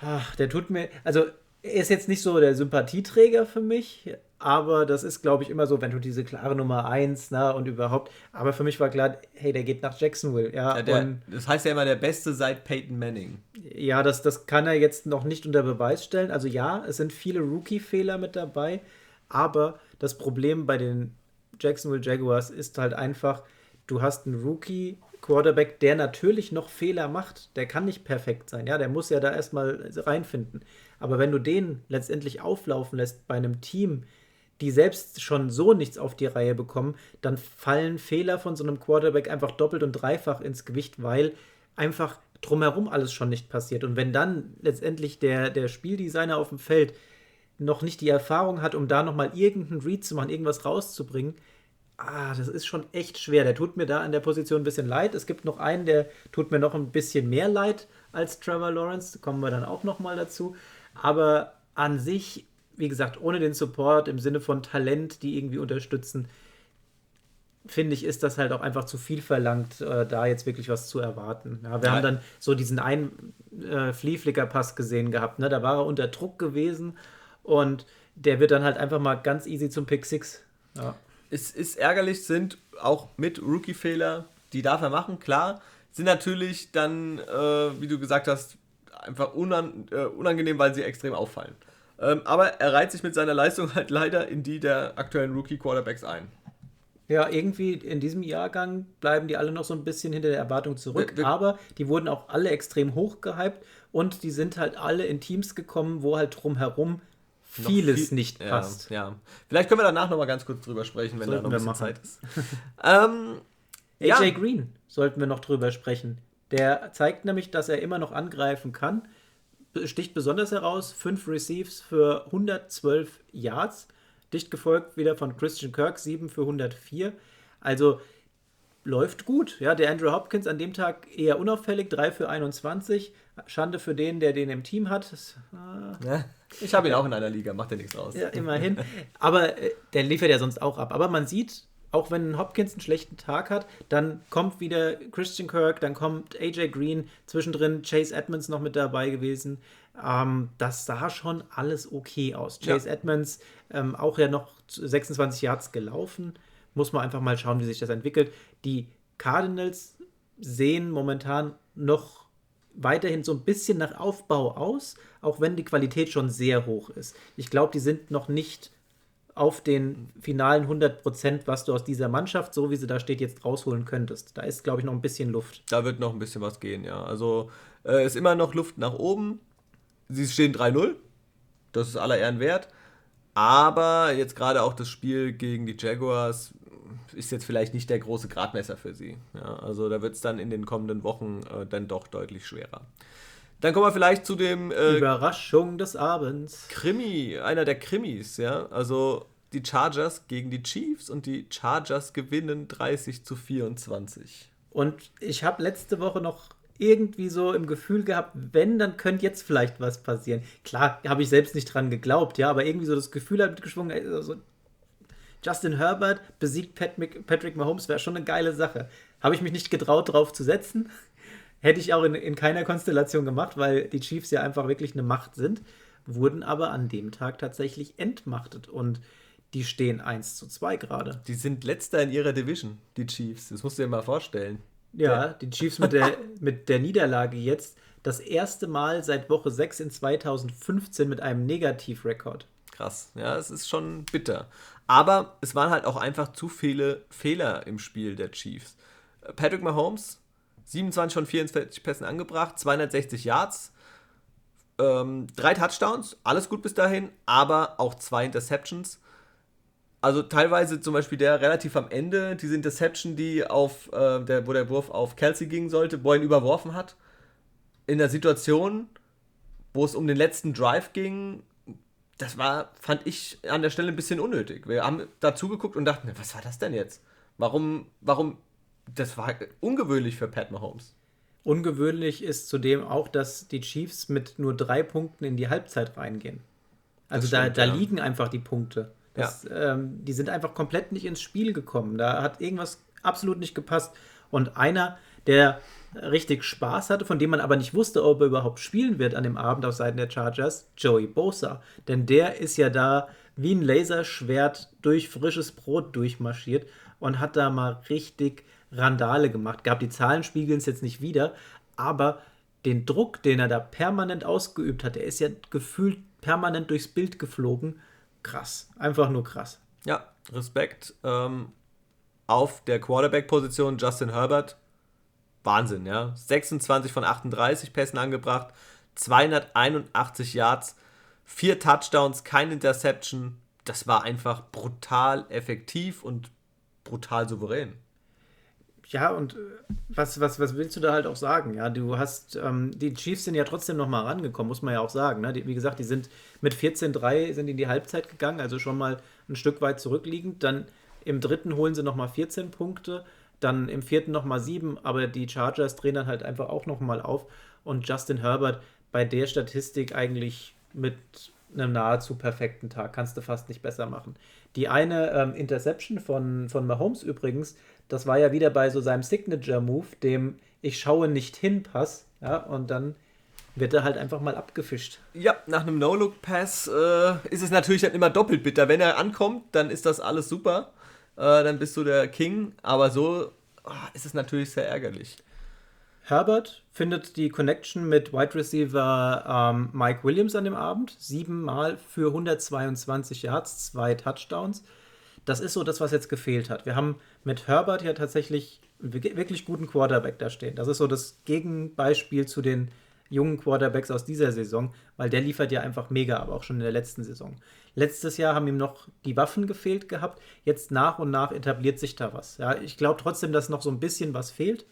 Speaker 1: Ach, der tut mir, also er ist jetzt nicht so der Sympathieträger für mich, aber das ist, glaube ich, immer so, wenn du diese klare Nummer 1 ne, und überhaupt. Aber für mich war klar, hey, der geht nach Jacksonville. Ja,
Speaker 2: ja der, das heißt ja immer der Beste seit Peyton Manning.
Speaker 1: Ja, das, das kann er jetzt noch nicht unter Beweis stellen. Also ja, es sind viele Rookie-Fehler mit dabei, aber das Problem bei den Jacksonville Jaguars ist halt einfach, du hast einen Rookie, Quarterback, der natürlich noch Fehler macht, der kann nicht perfekt sein. Ja, der muss ja da erstmal reinfinden. Aber wenn du den letztendlich auflaufen lässt bei einem Team, die selbst schon so nichts auf die Reihe bekommen, dann fallen Fehler von so einem Quarterback einfach doppelt und dreifach ins Gewicht, weil einfach drumherum alles schon nicht passiert. Und wenn dann letztendlich der, der Spieldesigner auf dem Feld noch nicht die Erfahrung hat, um da nochmal irgendeinen Read zu machen, irgendwas rauszubringen, ah, das ist schon echt schwer. Der tut mir da an der Position ein bisschen leid. Es gibt noch einen, der tut mir noch ein bisschen mehr leid als Trevor Lawrence. Kommen wir dann auch nochmal dazu. Aber an sich wie gesagt, ohne den Support im Sinne von Talent, die irgendwie unterstützen, finde ich, ist das halt auch einfach zu viel verlangt, äh, da jetzt wirklich was zu erwarten. Ja, wir ja. haben dann so diesen einen äh, Fliehflicker-Pass gesehen gehabt, ne? da war er unter Druck gewesen und der wird dann halt einfach mal ganz easy zum Pick 6. Ja.
Speaker 2: Es ist ärgerlich, sind auch mit Rookie-Fehler, die darf er machen, klar, sind natürlich dann, äh, wie du gesagt hast, einfach unan äh, unangenehm, weil sie extrem auffallen. Ähm, aber er reiht sich mit seiner Leistung halt leider in die der aktuellen Rookie-Quarterbacks ein.
Speaker 1: Ja, irgendwie in diesem Jahrgang bleiben die alle noch so ein bisschen hinter der Erwartung zurück, wir, wir, aber die wurden auch alle extrem hoch gehypt und die sind halt alle in Teams gekommen, wo halt drumherum vieles viel, nicht passt.
Speaker 2: Ja, ja, Vielleicht können wir danach noch mal ganz kurz drüber sprechen, wenn sollten da noch ein bisschen Zeit ist. ähm,
Speaker 1: AJ ja. Green sollten wir noch drüber sprechen. Der zeigt nämlich, dass er immer noch angreifen kann sticht besonders heraus. Fünf Receives für 112 Yards. Dicht gefolgt wieder von Christian Kirk, 7 für 104. Also läuft gut. Ja, der Andrew Hopkins an dem Tag eher unauffällig, 3 für 21. Schande für den, der den im Team hat. Das,
Speaker 2: äh, ja, ich habe ihn auch in einer Liga, macht ja nichts aus.
Speaker 1: Ja, immerhin. Aber äh, der liefert ja sonst auch ab. Aber man sieht, auch wenn Hopkins einen schlechten Tag hat, dann kommt wieder Christian Kirk, dann kommt AJ Green, zwischendrin Chase Edmonds noch mit dabei gewesen. Ähm, das sah schon alles okay aus. Chase ja. Edmonds ähm, auch ja noch 26 Yards gelaufen. Muss man einfach mal schauen, wie sich das entwickelt. Die Cardinals sehen momentan noch weiterhin so ein bisschen nach Aufbau aus, auch wenn die Qualität schon sehr hoch ist. Ich glaube, die sind noch nicht auf den finalen 100 Prozent, was du aus dieser Mannschaft, so wie sie da steht, jetzt rausholen könntest. Da ist, glaube ich, noch ein bisschen Luft.
Speaker 2: Da wird noch ein bisschen was gehen, ja. Also äh, ist immer noch Luft nach oben. Sie stehen 3-0. Das ist aller Ehren wert. Aber jetzt gerade auch das Spiel gegen die Jaguars ist jetzt vielleicht nicht der große Gradmesser für sie. Ja, also da wird es dann in den kommenden Wochen äh, dann doch deutlich schwerer. Dann kommen wir vielleicht zu dem
Speaker 1: äh, Überraschung des Abends.
Speaker 2: Krimi, einer der Krimis, ja. Also die Chargers gegen die Chiefs und die Chargers gewinnen 30 zu 24.
Speaker 1: Und ich habe letzte Woche noch irgendwie so im Gefühl gehabt, wenn, dann könnte jetzt vielleicht was passieren. Klar, habe ich selbst nicht dran geglaubt, ja, aber irgendwie so das Gefühl hat mitgeschwungen, also Justin Herbert besiegt Patrick Mahomes wäre schon eine geile Sache. Habe ich mich nicht getraut, drauf zu setzen. Hätte ich auch in, in keiner Konstellation gemacht, weil die Chiefs ja einfach wirklich eine Macht sind, wurden aber an dem Tag tatsächlich entmachtet und die stehen 1 zu 2 gerade.
Speaker 2: Die sind letzter in ihrer Division, die Chiefs. Das musst du dir mal vorstellen.
Speaker 1: Ja, die Chiefs mit der, mit der Niederlage jetzt das erste Mal seit Woche 6 in 2015 mit einem Negativrekord.
Speaker 2: Krass, ja, es ist schon bitter. Aber es waren halt auch einfach zu viele Fehler im Spiel der Chiefs. Patrick Mahomes, 27 von 44 Pässen angebracht, 260 Yards, ähm, drei Touchdowns, alles gut bis dahin, aber auch zwei Interceptions. Also teilweise zum Beispiel der relativ am Ende, diese Interception, die auf, äh, der, wo der Wurf auf Kelsey gingen sollte, wo er ihn überworfen hat. In der Situation, wo es um den letzten Drive ging, das war, fand ich an der Stelle ein bisschen unnötig. Wir haben dazu geguckt und dachten, was war das denn jetzt? Warum, warum, das war ungewöhnlich für Pat Mahomes.
Speaker 1: Ungewöhnlich ist zudem auch, dass die Chiefs mit nur drei Punkten in die Halbzeit reingehen. Also stimmt, da, da ja. liegen einfach die Punkte. Das, ja. ähm, die sind einfach komplett nicht ins Spiel gekommen. Da hat irgendwas absolut nicht gepasst. Und einer, der richtig Spaß hatte, von dem man aber nicht wusste, ob er überhaupt spielen wird an dem Abend auf Seiten der Chargers, Joey Bosa. Denn der ist ja da wie ein Laserschwert durch frisches Brot durchmarschiert und hat da mal richtig Randale gemacht. Gab die Zahlen spiegeln es jetzt nicht wieder, aber den Druck, den er da permanent ausgeübt hat, der ist ja gefühlt permanent durchs Bild geflogen krass. Einfach nur krass.
Speaker 2: Ja, Respekt. Ähm, auf der Quarterback-Position Justin Herbert. Wahnsinn, ja. 26 von 38 Pässen angebracht, 281 Yards, vier Touchdowns, kein Interception. Das war einfach brutal effektiv und brutal souverän
Speaker 1: ja, und äh, was, was, was willst du da halt auch sagen? Ja, du hast, ähm, die Chiefs sind ja trotzdem noch mal rangekommen, muss man ja auch sagen. Ne? Die, wie gesagt, die sind mit 14-3 sind in die Halbzeit gegangen, also schon mal ein Stück weit zurückliegend. Dann im dritten holen sie noch mal 14 Punkte, dann im vierten noch mal 7, aber die Chargers drehen dann halt einfach auch noch mal auf. Und Justin Herbert bei der Statistik eigentlich mit einem nahezu perfekten Tag, kannst du fast nicht besser machen. Die eine ähm, Interception von, von Mahomes übrigens, das war ja wieder bei so seinem Signature-Move, dem Ich schaue nicht hin Pass. Ja, und dann wird er halt einfach mal abgefischt.
Speaker 2: Ja, nach einem No-Look-Pass äh, ist es natürlich dann immer doppelt bitter. Wenn er ankommt, dann ist das alles super. Äh, dann bist du der King. Aber so oh, ist es natürlich sehr ärgerlich.
Speaker 1: Herbert findet die Connection mit Wide Receiver ähm, Mike Williams an dem Abend. Siebenmal für 122 Yards, zwei Touchdowns das ist so das, was jetzt gefehlt hat. Wir haben mit Herbert ja tatsächlich wirklich guten Quarterback da stehen. Das ist so das Gegenbeispiel zu den jungen Quarterbacks aus dieser Saison, weil der liefert ja einfach mega, aber auch schon in der letzten Saison. Letztes Jahr haben ihm noch die Waffen gefehlt gehabt. Jetzt nach und nach etabliert sich da was. Ja, ich glaube trotzdem, dass noch so ein bisschen was fehlt.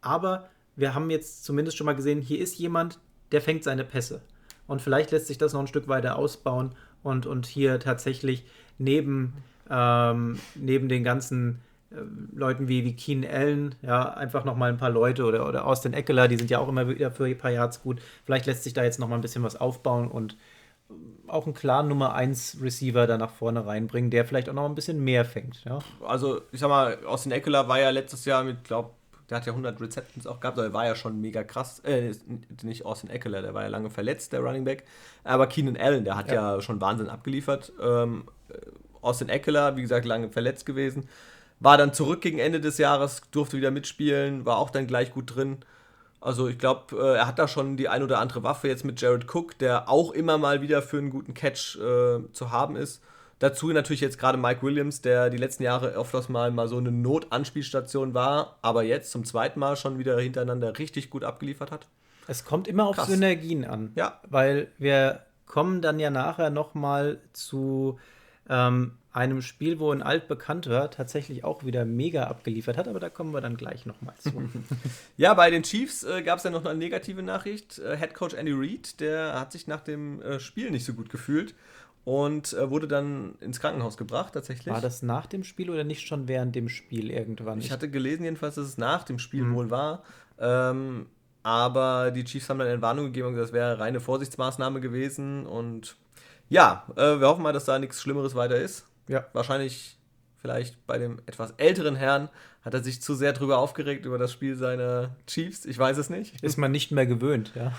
Speaker 1: Aber wir haben jetzt zumindest schon mal gesehen, hier ist jemand, der fängt seine Pässe. Und vielleicht lässt sich das noch ein Stück weiter ausbauen und, und hier tatsächlich neben ähm, neben den ganzen äh, Leuten wie, wie Keen Allen, ja, einfach nochmal ein paar Leute oder, oder Austin Eckler, die sind ja auch immer wieder für ein paar Yards gut. Vielleicht lässt sich da jetzt nochmal ein bisschen was aufbauen und auch einen klaren Nummer 1 Receiver da nach vorne reinbringen, der vielleicht auch noch ein bisschen mehr fängt. Ja?
Speaker 2: Also, ich sag mal, Austin Eckler war ja letztes Jahr mit, glaub, der hat ja 100 Receptions auch gehabt, aber er war ja schon mega krass. Äh, nicht Austin Eckler, der war ja lange verletzt, der Running Back. Aber Keenan Allen, der hat ja, ja schon Wahnsinn abgeliefert. Ähm, Austin Eckler, wie gesagt, lange verletzt gewesen. War dann zurück gegen Ende des Jahres, durfte wieder mitspielen, war auch dann gleich gut drin. Also ich glaube, äh, er hat da schon die ein oder andere Waffe jetzt mit Jared Cook, der auch immer mal wieder für einen guten Catch äh, zu haben ist. Dazu natürlich jetzt gerade Mike Williams, der die letzten Jahre öfters mal, mal so eine Notanspielstation war, aber jetzt zum zweiten Mal schon wieder hintereinander richtig gut abgeliefert hat.
Speaker 1: Es kommt immer auf Krass. Synergien an.
Speaker 2: Ja.
Speaker 1: Weil wir kommen dann ja nachher nochmal zu ähm, einem Spiel, wo ein altbekannter tatsächlich auch wieder mega abgeliefert hat, aber da kommen wir dann gleich nochmal zu.
Speaker 2: ja, bei den Chiefs äh, gab es ja noch eine negative Nachricht. Äh, Head Coach Andy Reid, der hat sich nach dem äh, Spiel nicht so gut gefühlt und äh, wurde dann ins Krankenhaus gebracht tatsächlich.
Speaker 1: War das nach dem Spiel oder nicht schon während dem Spiel irgendwann?
Speaker 2: Ich hatte gelesen jedenfalls, dass es nach dem Spiel mhm. wohl war. Ähm, aber die Chiefs haben dann eine Warnung gegeben und gesagt, das wäre reine Vorsichtsmaßnahme gewesen und ja, äh, wir hoffen mal, dass da nichts Schlimmeres weiter ist. Ja. Wahrscheinlich, vielleicht bei dem etwas älteren Herrn, hat er sich zu sehr drüber aufgeregt über das Spiel seiner Chiefs. Ich weiß es nicht.
Speaker 1: Ist man nicht mehr gewöhnt, ja.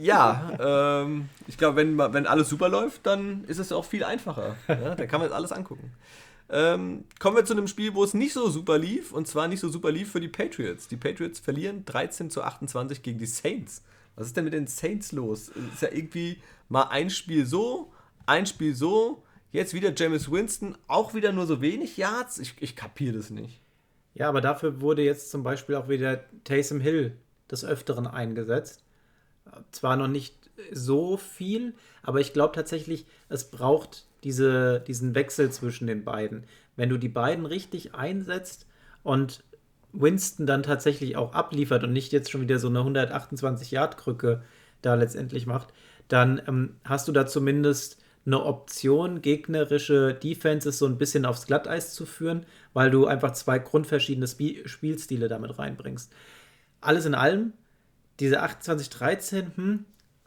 Speaker 2: ja, ähm, ich glaube, wenn, wenn alles super läuft, dann ist es auch viel einfacher. Ja? Da kann man jetzt alles angucken. Ähm, kommen wir zu einem Spiel, wo es nicht so super lief, und zwar nicht so super lief für die Patriots. Die Patriots verlieren 13 zu 28 gegen die Saints. Was ist denn mit den Saints los? Ist ja irgendwie mal ein Spiel so, ein Spiel so, Jetzt wieder James Winston, auch wieder nur so wenig Yards. Ich, ich kapiere das nicht.
Speaker 1: Ja, aber dafür wurde jetzt zum Beispiel auch wieder Taysom Hill des Öfteren eingesetzt. Zwar noch nicht so viel, aber ich glaube tatsächlich, es braucht diese, diesen Wechsel zwischen den beiden. Wenn du die beiden richtig einsetzt und Winston dann tatsächlich auch abliefert und nicht jetzt schon wieder so eine 128-Yard-Krücke da letztendlich macht, dann ähm, hast du da zumindest eine Option, gegnerische Defenses so ein bisschen aufs Glatteis zu führen, weil du einfach zwei grundverschiedene Sp Spielstile damit reinbringst. Alles in allem, diese 28-13, hm,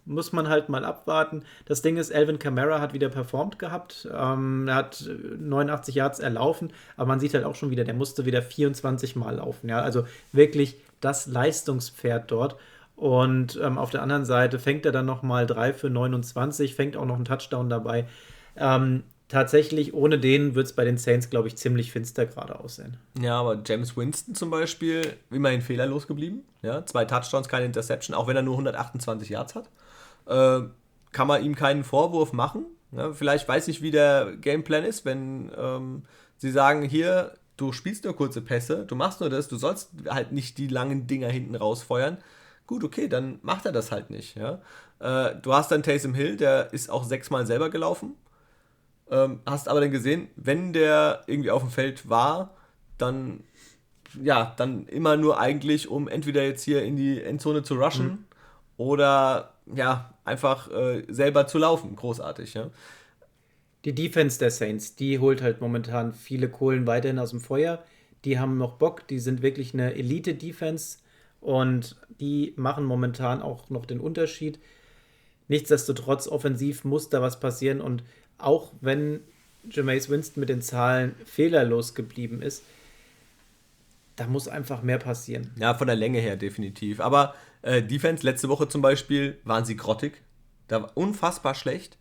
Speaker 1: muss man halt mal abwarten. Das Ding ist, Elvin Kamara hat wieder performt gehabt. Ähm, er hat 89 Yards erlaufen, aber man sieht halt auch schon wieder, der musste wieder 24 Mal laufen. Ja? Also wirklich das Leistungspferd dort. Und ähm, auf der anderen Seite fängt er dann nochmal 3 für 29, fängt auch noch einen Touchdown dabei. Ähm, tatsächlich, ohne den wird es bei den Saints, glaube ich, ziemlich finster gerade aussehen.
Speaker 2: Ja, aber James Winston zum Beispiel, immerhin fehlerlos geblieben. Ja, zwei Touchdowns, keine Interception, auch wenn er nur 128 Yards hat. Äh, kann man ihm keinen Vorwurf machen. Ja, vielleicht weiß ich, wie der Gameplan ist, wenn ähm, sie sagen, hier, du spielst nur kurze Pässe, du machst nur das, du sollst halt nicht die langen Dinger hinten rausfeuern Gut, okay, dann macht er das halt nicht. Ja? Äh, du hast dann Taysom Hill, der ist auch sechsmal selber gelaufen. Ähm, hast aber dann gesehen, wenn der irgendwie auf dem Feld war, dann ja, dann immer nur eigentlich, um entweder jetzt hier in die Endzone zu rushen mhm. oder ja, einfach äh, selber zu laufen. Großartig, ja.
Speaker 1: Die Defense der Saints, die holt halt momentan viele Kohlen weiterhin aus dem Feuer. Die haben noch Bock, die sind wirklich eine Elite-Defense und die machen momentan auch noch den Unterschied. Nichtsdestotrotz, offensiv muss da was passieren. Und auch wenn Jameis Winston mit den Zahlen fehlerlos geblieben ist, da muss einfach mehr passieren.
Speaker 2: Ja, von der Länge her definitiv. Aber äh, Defense, letzte Woche zum Beispiel, waren sie grottig. Da war unfassbar schlecht.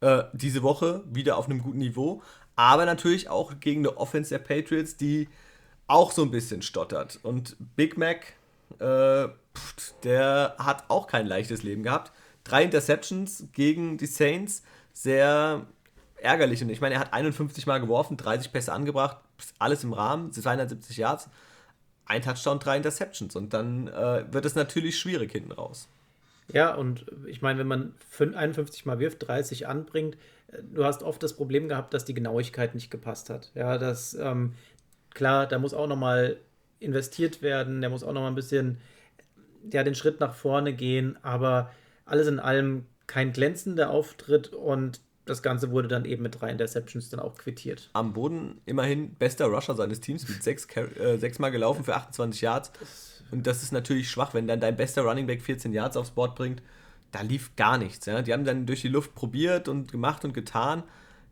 Speaker 2: Äh, diese Woche wieder auf einem guten Niveau. Aber natürlich auch gegen eine Offense der Patriots, die auch so ein bisschen stottert. Und Big Mac äh, der hat auch kein leichtes Leben gehabt. Drei Interceptions gegen die Saints, sehr ärgerlich. Und ich meine, er hat 51 Mal geworfen, 30 Pässe angebracht, alles im Rahmen, 270 Yards, ein Touchdown, drei Interceptions. Und dann äh, wird es natürlich schwierig hinten raus.
Speaker 1: Ja, und ich meine, wenn man 51 Mal wirft, 30 anbringt, äh, du hast oft das Problem gehabt, dass die Genauigkeit nicht gepasst hat. Ja, das, ähm, klar, da muss auch nochmal investiert werden, der muss auch noch mal ein bisschen ja, den Schritt nach vorne gehen, aber alles in allem kein glänzender Auftritt und das Ganze wurde dann eben mit drei Interceptions dann auch quittiert.
Speaker 2: Am Boden immerhin bester Rusher seines Teams mit sechs, äh, sechsmal gelaufen für 28 Yards. Und das ist natürlich schwach, wenn dann dein bester Running Back 14 Yards aufs Board bringt. Da lief gar nichts. Ja? Die haben dann durch die Luft probiert und gemacht und getan.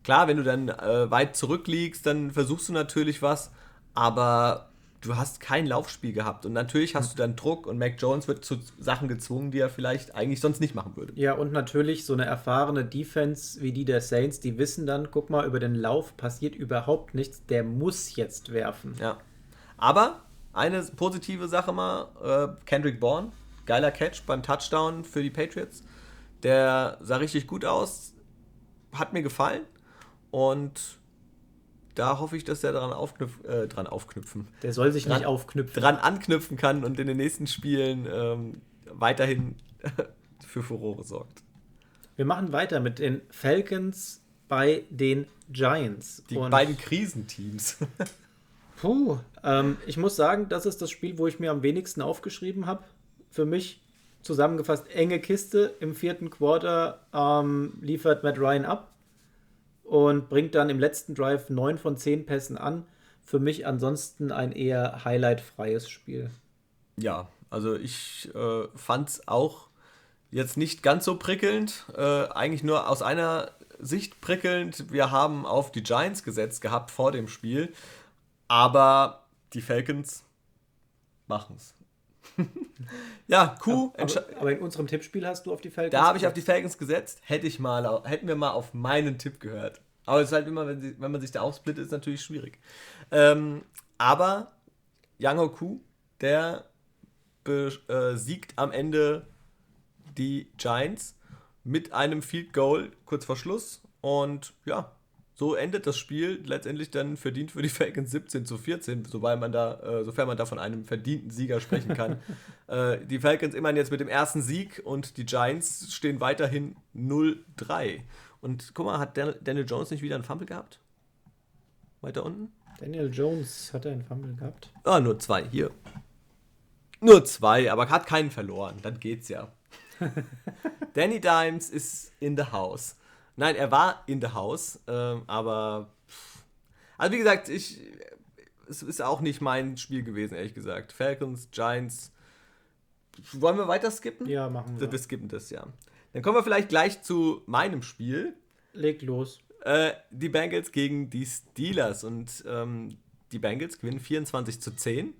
Speaker 2: Klar, wenn du dann äh, weit zurückliegst, dann versuchst du natürlich was, aber du hast kein Laufspiel gehabt. Und natürlich hast du dann Druck und Mac Jones wird zu Sachen gezwungen, die er vielleicht eigentlich sonst nicht machen würde.
Speaker 1: Ja, und natürlich so eine erfahrene Defense wie die der Saints, die wissen dann, guck mal, über den Lauf passiert überhaupt nichts, der muss jetzt werfen.
Speaker 2: Ja. Aber eine positive Sache mal, äh, Kendrick Bourne, geiler Catch beim Touchdown für die Patriots. Der sah richtig gut aus, hat mir gefallen und da hoffe ich, dass er daran aufknüpf, äh, dran aufknüpfen.
Speaker 1: Der soll sich dran, nicht aufknüpfen.
Speaker 2: Dran anknüpfen kann und in den nächsten Spielen ähm, weiterhin für Furore sorgt.
Speaker 1: Wir machen weiter mit den Falcons bei den Giants.
Speaker 2: Die und beiden Krisenteams.
Speaker 1: puh, ähm, ich muss sagen, das ist das Spiel, wo ich mir am wenigsten aufgeschrieben habe. Für mich zusammengefasst enge Kiste. Im vierten Quarter ähm, liefert Matt Ryan ab und bringt dann im letzten Drive 9 von 10 Pässen an. Für mich ansonsten ein eher highlightfreies Spiel.
Speaker 2: Ja, also ich äh, fand es auch jetzt nicht ganz so prickelnd, äh, eigentlich nur aus einer Sicht prickelnd. Wir haben auf die Giants gesetzt gehabt vor dem Spiel, aber die Falcons machen es. Ja, Q.
Speaker 1: Aber, aber, in unserem Tippspiel hast du auf die Falcons
Speaker 2: Da habe ich auf die Falcons gesetzt. Hätte ich mal, hätten wir mal auf meinen Tipp gehört. Aber es ist halt immer, wenn, wenn man sich da aufsplittet, ist natürlich schwierig. Ähm, aber Yang Q, der besiegt am Ende die Giants mit einem Field Goal kurz vor Schluss. Und ja, so endet das Spiel letztendlich dann verdient für die Falcons 17 zu 14, sobald man da, äh, sofern man da von einem verdienten Sieger sprechen kann. äh, die Falcons immerhin jetzt mit dem ersten Sieg und die Giants stehen weiterhin 0-3. Und guck mal, hat Daniel Jones nicht wieder einen Fumble gehabt? Weiter unten?
Speaker 1: Daniel Jones hat er einen Fumble gehabt?
Speaker 2: Ah, nur zwei, hier. Nur zwei, aber hat keinen verloren. Dann geht's ja. Danny Dimes ist in the house. Nein, er war in the house, ähm, aber. Also, wie gesagt, ich. Es ist auch nicht mein Spiel gewesen, ehrlich gesagt. Falcons, Giants. Wollen wir weiter skippen?
Speaker 1: Ja, machen wir.
Speaker 2: Wir skippen das, ja. Dann kommen wir vielleicht gleich zu meinem Spiel.
Speaker 1: Leg los.
Speaker 2: Äh, die Bengals gegen die Steelers. Und ähm, die Bengals gewinnen 24 zu 10.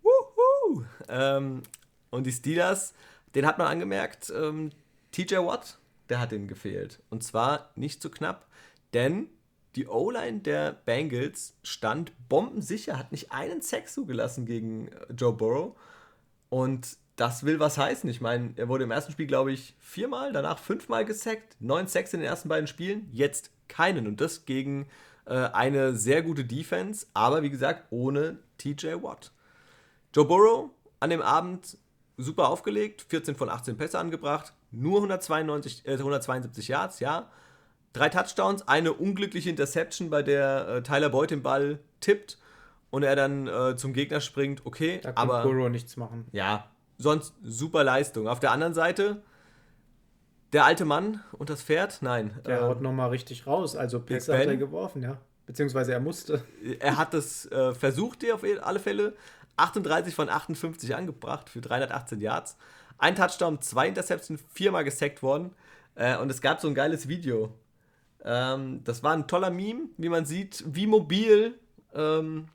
Speaker 2: Wuhu! Ähm, und die Steelers, den hat man angemerkt, ähm, TJ Watt der hat ihm gefehlt. Und zwar nicht zu so knapp, denn die O-Line der Bengals stand bombensicher, hat nicht einen Sack zugelassen gegen äh, Joe Burrow. Und das will was heißen. Ich meine, er wurde im ersten Spiel, glaube ich, viermal, danach fünfmal gesackt. Neun Sacks in den ersten beiden Spielen, jetzt keinen. Und das gegen äh, eine sehr gute Defense, aber wie gesagt, ohne TJ Watt. Joe Burrow an dem Abend super aufgelegt, 14 von 18 Pässe angebracht, nur 192, äh, 172 Yards, ja. Drei Touchdowns, eine unglückliche Interception, bei der äh, Tyler Boyd den Ball tippt und er dann äh, zum Gegner springt, okay.
Speaker 1: Da kann aber Burrow nichts machen.
Speaker 2: Ja, sonst super Leistung. Auf der anderen Seite, der alte Mann und das Pferd, nein.
Speaker 1: Der äh, haut nochmal richtig raus. Also Pässe hat er geworfen, ja. Beziehungsweise er musste.
Speaker 2: Er hat es äh, versucht, dir auf alle Fälle. 38 von 58 angebracht für 318 Yards. Ein Touchdown, zwei Interceptions, viermal gesackt worden. Äh, und es gab so ein geiles Video. Ähm, das war ein toller Meme, wie man sieht, wie mobil ähm,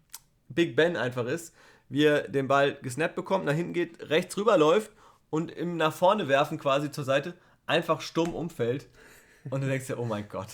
Speaker 2: Big Ben einfach ist. Wie er den Ball gesnappt bekommt, nach hinten geht, rechts rüber läuft und im nach vorne werfen quasi zur Seite einfach stumm umfällt. Und du denkst dir, oh mein Gott,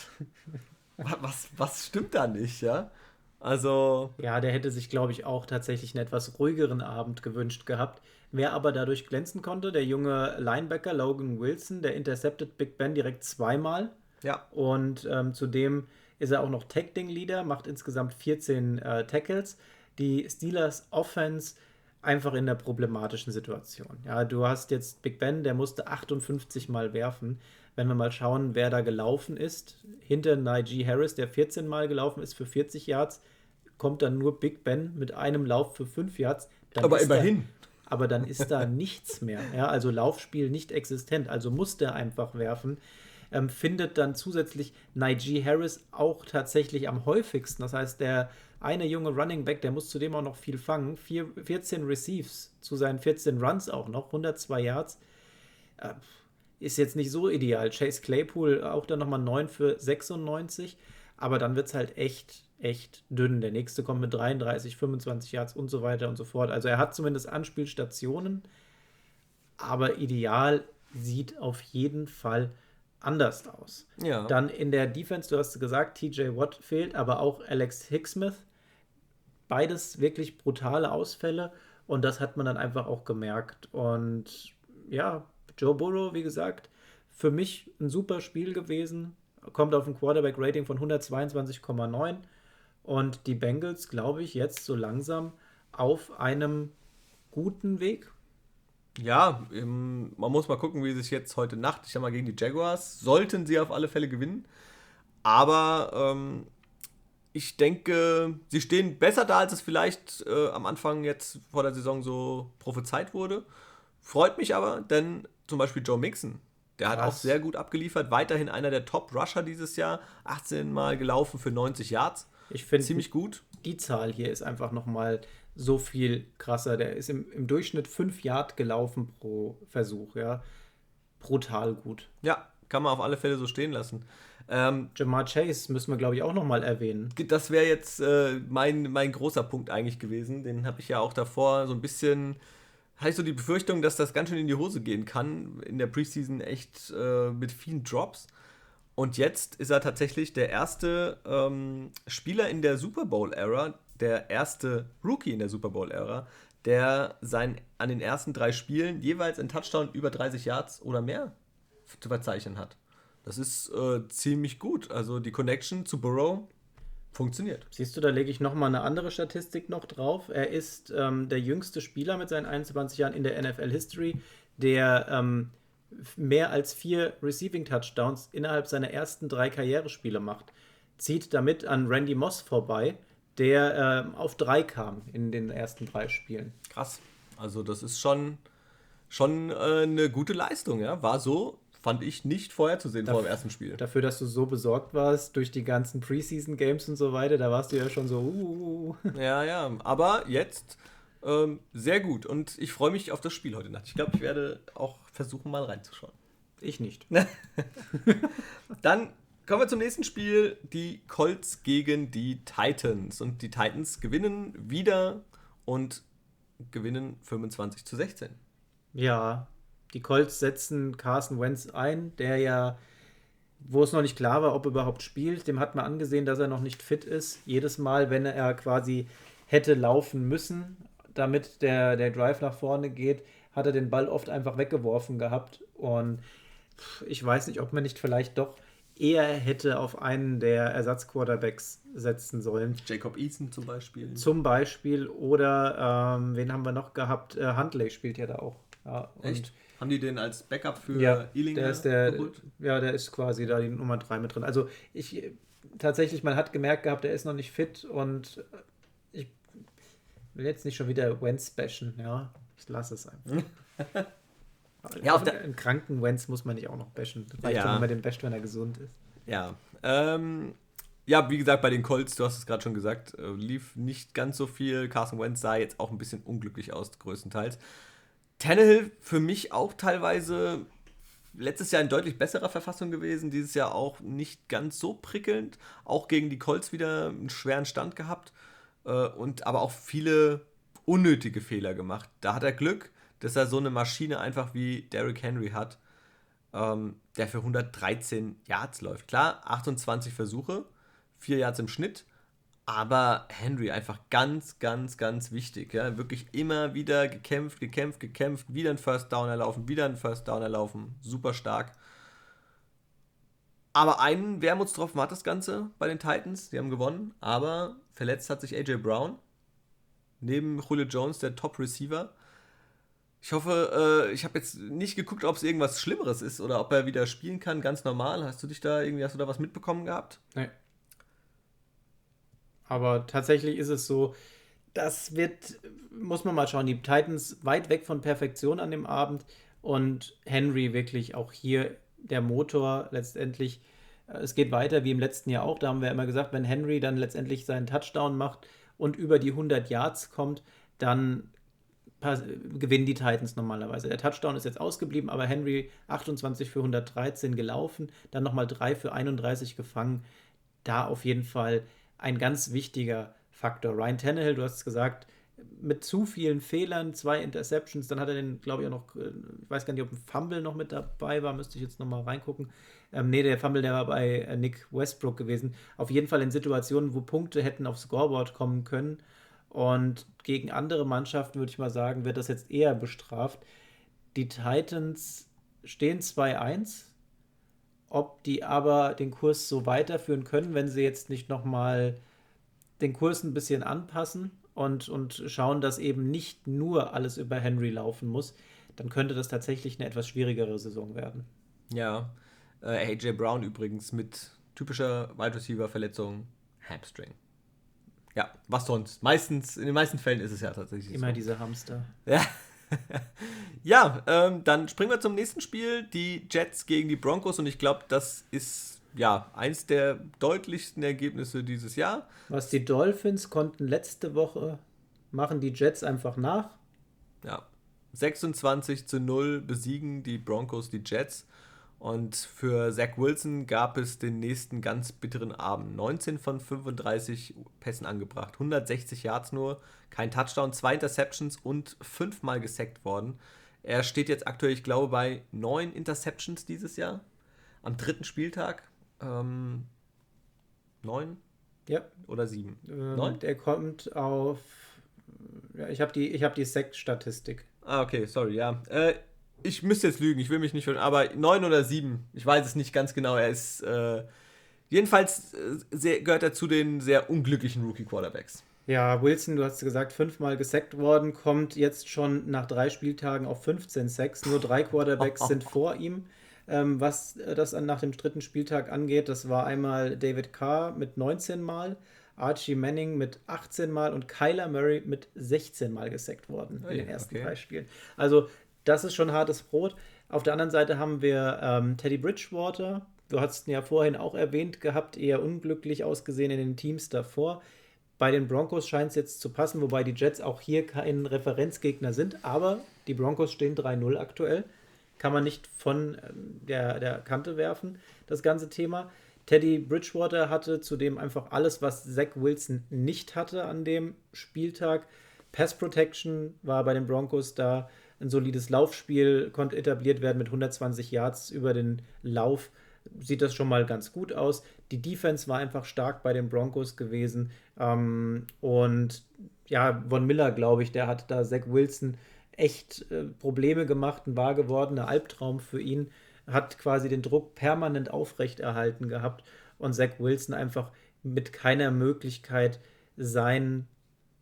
Speaker 2: was, was stimmt da nicht, ja? Also.
Speaker 1: Ja, der hätte sich, glaube ich, auch tatsächlich einen etwas ruhigeren Abend gewünscht gehabt. Wer aber dadurch glänzen konnte, der junge Linebacker Logan Wilson, der intercepted Big Ben direkt zweimal.
Speaker 2: Ja.
Speaker 1: Und ähm, zudem ist er auch noch Tackling-Leader, macht insgesamt 14 äh, Tackles. Die Steelers Offense einfach in der problematischen Situation. Ja, du hast jetzt Big Ben, der musste 58 Mal werfen. Wenn wir mal schauen, wer da gelaufen ist, hinter Najee Harris, der 14 Mal gelaufen ist für 40 Yards, kommt dann nur Big Ben mit einem Lauf für 5 Yards.
Speaker 2: aber immerhin
Speaker 1: aber dann ist da nichts mehr. Ja, also Laufspiel nicht existent, also muss der einfach werfen. ähm, findet dann zusätzlich Najee Harris auch tatsächlich am häufigsten. Das heißt, der eine junge Running Back, der muss zudem auch noch viel fangen. Vier, 14 Receives zu seinen 14 Runs auch noch, 102 Yards. Äh, ist jetzt nicht so ideal. Chase Claypool auch dann nochmal 9 für 96. Aber dann wird es halt echt, echt dünn. Der nächste kommt mit 33, 25 Yards und so weiter und so fort. Also er hat zumindest Anspielstationen. Aber ideal sieht auf jeden Fall anders aus. Ja. Dann in der Defense, du hast gesagt, TJ Watt fehlt, aber auch Alex Hicksmith. Beides wirklich brutale Ausfälle und das hat man dann einfach auch gemerkt. Und ja, Joe Burrow, wie gesagt, für mich ein super Spiel gewesen. Kommt auf ein Quarterback-Rating von 122,9. Und die Bengals, glaube ich, jetzt so langsam auf einem guten Weg.
Speaker 2: Ja, man muss mal gucken, wie sich jetzt heute Nacht, ich sag mal, gegen die Jaguars, sollten sie auf alle Fälle gewinnen. Aber ähm, ich denke, sie stehen besser da, als es vielleicht äh, am Anfang jetzt vor der Saison so prophezeit wurde. Freut mich aber, denn zum Beispiel Joe Mixon, der hat Krass. auch sehr gut abgeliefert. Weiterhin einer der Top-Rusher dieses Jahr. 18 Mal gelaufen für 90 Yards.
Speaker 1: Ich finde ziemlich gut. Die Zahl hier ist einfach nochmal so viel krasser. Der ist im, im Durchschnitt 5 Yard gelaufen pro Versuch, ja. Brutal gut.
Speaker 2: Ja, kann man auf alle Fälle so stehen lassen.
Speaker 1: Ähm, Jamar Chase müssen wir, glaube ich, auch nochmal erwähnen.
Speaker 2: Das wäre jetzt äh, mein, mein großer Punkt eigentlich gewesen. Den habe ich ja auch davor so ein bisschen. Hatte ich so die Befürchtung, dass das ganz schön in die Hose gehen kann. In der Preseason echt äh, mit vielen Drops. Und jetzt ist er tatsächlich der erste ähm, Spieler in der Super Bowl-Ära, der erste Rookie in der Super Bowl-Ära, der sein, an den ersten drei Spielen jeweils einen Touchdown über 30 Yards oder mehr zu verzeichnen hat. Das ist äh, ziemlich gut. Also die Connection zu Burrow funktioniert.
Speaker 1: Siehst du, da lege ich nochmal eine andere Statistik noch drauf. Er ist ähm, der jüngste Spieler mit seinen 21 Jahren in der NFL History, der ähm, mehr als vier Receiving Touchdowns innerhalb seiner ersten drei Karrierespiele macht. Zieht damit an Randy Moss vorbei, der äh, auf drei kam in den ersten drei Spielen.
Speaker 2: Krass. Also das ist schon, schon äh, eine gute Leistung, ja. War so fand ich nicht vorherzusehen vor dem ersten Spiel.
Speaker 1: Dafür, dass du so besorgt warst durch die ganzen Preseason-Games und so weiter, da warst du ja schon so. Uh.
Speaker 2: Ja, ja, aber jetzt ähm, sehr gut und ich freue mich auf das Spiel heute Nacht. Ich glaube, ich werde auch versuchen, mal reinzuschauen.
Speaker 1: Ich nicht.
Speaker 2: Dann kommen wir zum nächsten Spiel: die Colts gegen die Titans. Und die Titans gewinnen wieder und gewinnen 25 zu 16.
Speaker 1: Ja, die Colts setzen Carson Wentz ein, der ja, wo es noch nicht klar war, ob er überhaupt spielt, dem hat man angesehen, dass er noch nicht fit ist. Jedes Mal, wenn er quasi hätte laufen müssen, damit der, der Drive nach vorne geht, hat er den Ball oft einfach weggeworfen gehabt. Und ich weiß nicht, ob man nicht vielleicht doch eher hätte auf einen der Ersatzquarterbacks setzen sollen.
Speaker 2: Jacob Eason zum Beispiel.
Speaker 1: Zum Beispiel. Oder ähm, wen haben wir noch gehabt? Äh, Huntley spielt ja da auch. Ja,
Speaker 2: Echt? Haben die den als Backup für
Speaker 1: ja, Ealing der ist der, geholt? Ja, der ist quasi da die Nummer 3 mit drin. Also ich tatsächlich, man hat gemerkt gehabt, der ist noch nicht fit und ich will jetzt nicht schon wieder Wentz bashen, ja. Ich lasse es einfach. ja, auf der einen kranken Wentz muss man nicht auch noch bashen. Das reicht ja. schon, wenn man den basht, wenn er gesund ist.
Speaker 2: Ja. Ähm, ja, wie gesagt, bei den Colts, du hast es gerade schon gesagt, äh, lief nicht ganz so viel. Carson Wentz sah jetzt auch ein bisschen unglücklich aus, größtenteils. Tannehill für mich auch teilweise letztes Jahr in deutlich besserer Verfassung gewesen, dieses Jahr auch nicht ganz so prickelnd, auch gegen die Colts wieder einen schweren Stand gehabt äh, und aber auch viele unnötige Fehler gemacht. Da hat er Glück, dass er so eine Maschine einfach wie Derrick Henry hat, ähm, der für 113 Yards läuft. Klar, 28 Versuche, 4 Yards im Schnitt, aber Henry einfach ganz, ganz, ganz wichtig. Ja? Wirklich immer wieder gekämpft, gekämpft, gekämpft, wieder ein First Down erlaufen, wieder ein First Down erlaufen. Super stark. Aber einen Wermutstropfen hat das Ganze bei den Titans. Die haben gewonnen, aber verletzt hat sich AJ Brown. Neben Julio Jones, der Top Receiver. Ich hoffe, äh, ich habe jetzt nicht geguckt, ob es irgendwas Schlimmeres ist oder ob er wieder spielen kann, ganz normal. Hast du dich da irgendwie, hast du da was mitbekommen gehabt?
Speaker 1: Nee. Aber tatsächlich ist es so, das wird, muss man mal schauen, die Titans weit weg von Perfektion an dem Abend und Henry wirklich auch hier der Motor letztendlich, es geht weiter wie im letzten Jahr auch. Da haben wir immer gesagt, wenn Henry dann letztendlich seinen Touchdown macht und über die 100 Yards kommt, dann gewinnen die Titans normalerweise. Der Touchdown ist jetzt ausgeblieben, aber Henry 28 für 113 gelaufen, dann nochmal 3 für 31 gefangen. Da auf jeden Fall ein ganz wichtiger Faktor. Ryan Tannehill, du hast es gesagt, mit zu vielen Fehlern, zwei Interceptions, dann hat er den, glaube ich, auch noch, äh, ich weiß gar nicht, ob ein Fumble noch mit dabei war, müsste ich jetzt nochmal reingucken. Ähm, nee, der Fumble, der war bei äh, Nick Westbrook gewesen. Auf jeden Fall in Situationen, wo Punkte hätten aufs Scoreboard kommen können. Und gegen andere Mannschaften, würde ich mal sagen, wird das jetzt eher bestraft. Die Titans stehen 2-1. Ob die aber den Kurs so weiterführen können, wenn sie jetzt nicht nochmal den Kurs ein bisschen anpassen und, und schauen, dass eben nicht nur alles über Henry laufen muss, dann könnte das tatsächlich eine etwas schwierigere Saison werden.
Speaker 2: Ja, äh, AJ Brown übrigens mit typischer Wide Receiver Verletzung Hamstring. Ja, was sonst? Meistens, in den meisten Fällen ist es ja tatsächlich
Speaker 1: Immer so. diese Hamster.
Speaker 2: Ja. ja, ähm, dann springen wir zum nächsten Spiel. Die Jets gegen die Broncos und ich glaube, das ist ja, eins der deutlichsten Ergebnisse dieses Jahr.
Speaker 1: Was die Dolphins konnten letzte Woche, machen die Jets einfach nach.
Speaker 2: Ja, 26 zu 0 besiegen die Broncos die Jets. Und für Zach Wilson gab es den nächsten ganz bitteren Abend. 19 von 35 Pässen angebracht, 160 Yards nur, kein Touchdown, zwei Interceptions und fünfmal gesackt worden. Er steht jetzt aktuell, ich glaube, bei neun Interceptions dieses Jahr. Am dritten Spieltag. Ähm, neun?
Speaker 1: Ja.
Speaker 2: Oder sieben?
Speaker 1: Ähm, neun? Der kommt auf. Ja, ich habe die, hab die Sekt-Statistik.
Speaker 2: Ah, okay, sorry, ja. Äh, ich müsste jetzt lügen, ich will mich nicht hören, aber neun oder sieben, ich weiß es nicht ganz genau. Er ist. Äh, jedenfalls äh, sehr, gehört er zu den sehr unglücklichen Rookie-Quarterbacks.
Speaker 1: Ja, Wilson, du hast gesagt, fünfmal gesackt worden, kommt jetzt schon nach drei Spieltagen auf 15 Sacks. Nur drei Quarterbacks sind vor ihm. Ähm, was äh, das nach dem dritten Spieltag angeht, das war einmal David Carr mit 19 Mal, Archie Manning mit 18 Mal und Kyler Murray mit 16 Mal gesackt worden oh, in den ersten okay. drei Spielen. Also das ist schon hartes Brot. Auf der anderen Seite haben wir ähm, Teddy Bridgewater. Du hast ihn ja vorhin auch erwähnt gehabt, eher unglücklich ausgesehen in den Teams davor. Bei den Broncos scheint es jetzt zu passen, wobei die Jets auch hier kein Referenzgegner sind, aber die Broncos stehen 3-0 aktuell kann man nicht von ähm, der, der Kante werfen, das ganze Thema. Teddy Bridgewater hatte zudem einfach alles, was Zach Wilson nicht hatte an dem Spieltag. Pass Protection war bei den Broncos da. Ein solides Laufspiel konnte etabliert werden mit 120 Yards über den Lauf. Sieht das schon mal ganz gut aus. Die Defense war einfach stark bei den Broncos gewesen. Ähm, und ja, Von Miller, glaube ich, der hat da Zach Wilson echt äh, Probleme gemacht, ein wahr gewordener Albtraum für ihn, hat quasi den Druck permanent aufrechterhalten gehabt und Zach Wilson einfach mit keiner Möglichkeit sein,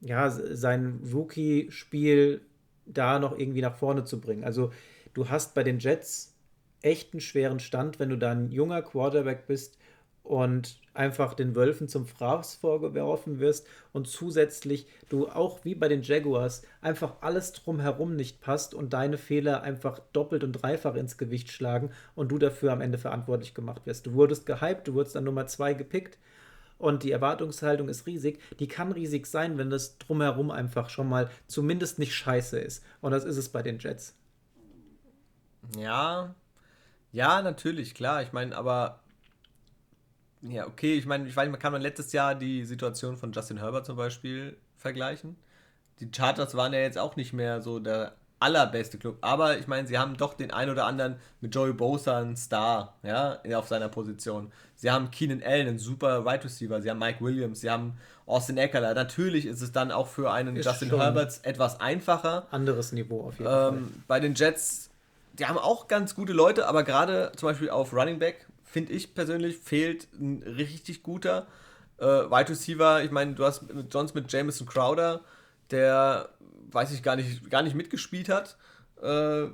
Speaker 1: ja, sein Rookie-Spiel da noch irgendwie nach vorne zu bringen. Also du hast bei den Jets echt einen schweren Stand, wenn du da ein junger Quarterback bist und einfach den Wölfen zum Fraß vorgeworfen wirst und zusätzlich du auch wie bei den Jaguars einfach alles drumherum nicht passt und deine Fehler einfach doppelt und dreifach ins Gewicht schlagen und du dafür am Ende verantwortlich gemacht wirst. Du wurdest gehypt, du wurdest dann Nummer zwei gepickt und die Erwartungshaltung ist riesig. Die kann riesig sein, wenn das drumherum einfach schon mal zumindest nicht scheiße ist. Und das ist es bei den Jets.
Speaker 2: Ja, ja, natürlich, klar. Ich meine, aber ja, okay, ich meine, ich weiß, man kann man letztes Jahr die Situation von Justin Herbert zum Beispiel vergleichen. Die Chargers waren ja jetzt auch nicht mehr so der allerbeste Club, aber ich meine, sie haben doch den ein oder anderen mit Joey Bosa einen Star, ja, auf seiner Position. Sie haben Keenan Allen, einen super Wide Receiver, sie haben Mike Williams, sie haben Austin Eckler. Natürlich ist es dann auch für einen ist Justin Herbert etwas einfacher.
Speaker 1: Anderes Niveau auf
Speaker 2: jeden ähm, Fall. Bei den Jets, die haben auch ganz gute Leute, aber gerade zum Beispiel auf Running Back finde ich persönlich, fehlt ein richtig guter äh, Wide Receiver. Ich meine, du hast mit Johns mit Jameson Crowder, der, weiß ich, gar nicht, gar nicht mitgespielt hat. Äh, äh,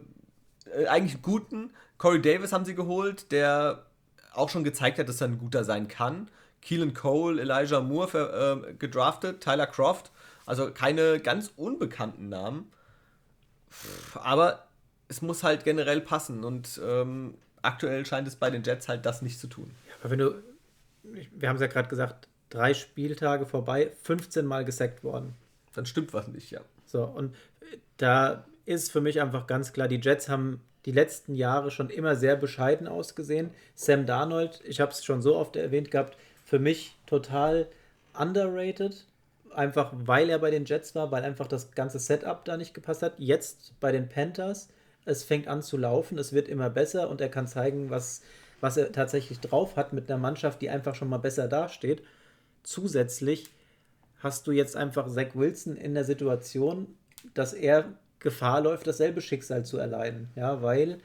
Speaker 2: eigentlich einen guten. Corey Davis haben sie geholt, der auch schon gezeigt hat, dass er ein guter sein kann. Keelan Cole, Elijah Moore für, äh, gedraftet, Tyler Croft. Also keine ganz unbekannten Namen. Aber es muss halt generell passen. Und ähm, aktuell scheint es bei den Jets halt das nicht zu tun.
Speaker 1: Aber wenn du, wir haben es ja gerade gesagt, drei Spieltage vorbei, 15 Mal gesackt worden.
Speaker 2: Dann stimmt was nicht, ja.
Speaker 1: So, und da ist für mich einfach ganz klar, die Jets haben die letzten Jahre schon immer sehr bescheiden ausgesehen. Sam Darnold, ich habe es schon so oft erwähnt gehabt, für mich total underrated. Einfach weil er bei den Jets war, weil einfach das ganze Setup da nicht gepasst hat. Jetzt bei den Panthers, es fängt an zu laufen, es wird immer besser und er kann zeigen, was, was er tatsächlich drauf hat mit einer Mannschaft, die einfach schon mal besser dasteht. Zusätzlich hast du jetzt einfach Zach Wilson in der Situation, dass er Gefahr läuft, dasselbe Schicksal zu erleiden. Ja, weil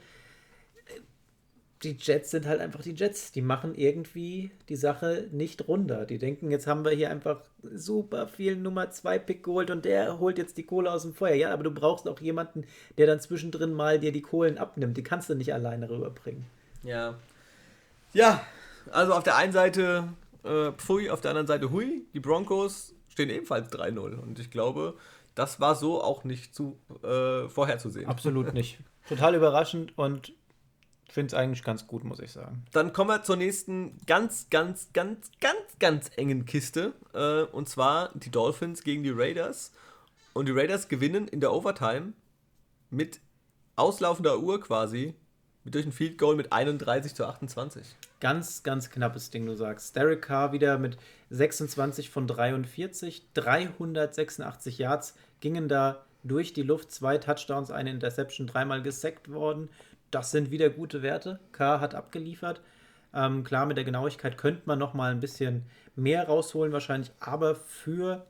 Speaker 1: die Jets sind halt einfach die Jets. Die machen irgendwie die Sache nicht runter. Die denken, jetzt haben wir hier einfach super viel Nummer 2 Pick geholt und der holt jetzt die Kohle aus dem Feuer. Ja, aber du brauchst auch jemanden, der dann zwischendrin mal dir die Kohlen abnimmt. Die kannst du nicht alleine rüberbringen.
Speaker 2: Ja. Ja, also auf der einen Seite äh, Pfui, auf der anderen Seite Hui. Die Broncos stehen ebenfalls 3-0 und ich glaube, das war so auch nicht zu, äh, vorherzusehen.
Speaker 1: Absolut nicht. Total überraschend und finde es eigentlich ganz gut, muss ich sagen.
Speaker 2: Dann kommen wir zur nächsten ganz, ganz, ganz, ganz, ganz engen Kiste. Äh, und zwar die Dolphins gegen die Raiders. Und die Raiders gewinnen in der Overtime mit auslaufender Uhr quasi durch ein Field Goal mit 31 zu 28.
Speaker 1: Ganz, ganz knappes Ding, du sagst. Derek Carr wieder mit 26 von 43, 386 Yards gingen da durch die Luft, zwei Touchdowns, eine Interception, dreimal gesackt worden. Das sind wieder gute Werte. Carr hat abgeliefert. Ähm, klar, mit der Genauigkeit könnte man noch mal ein bisschen mehr rausholen wahrscheinlich, aber für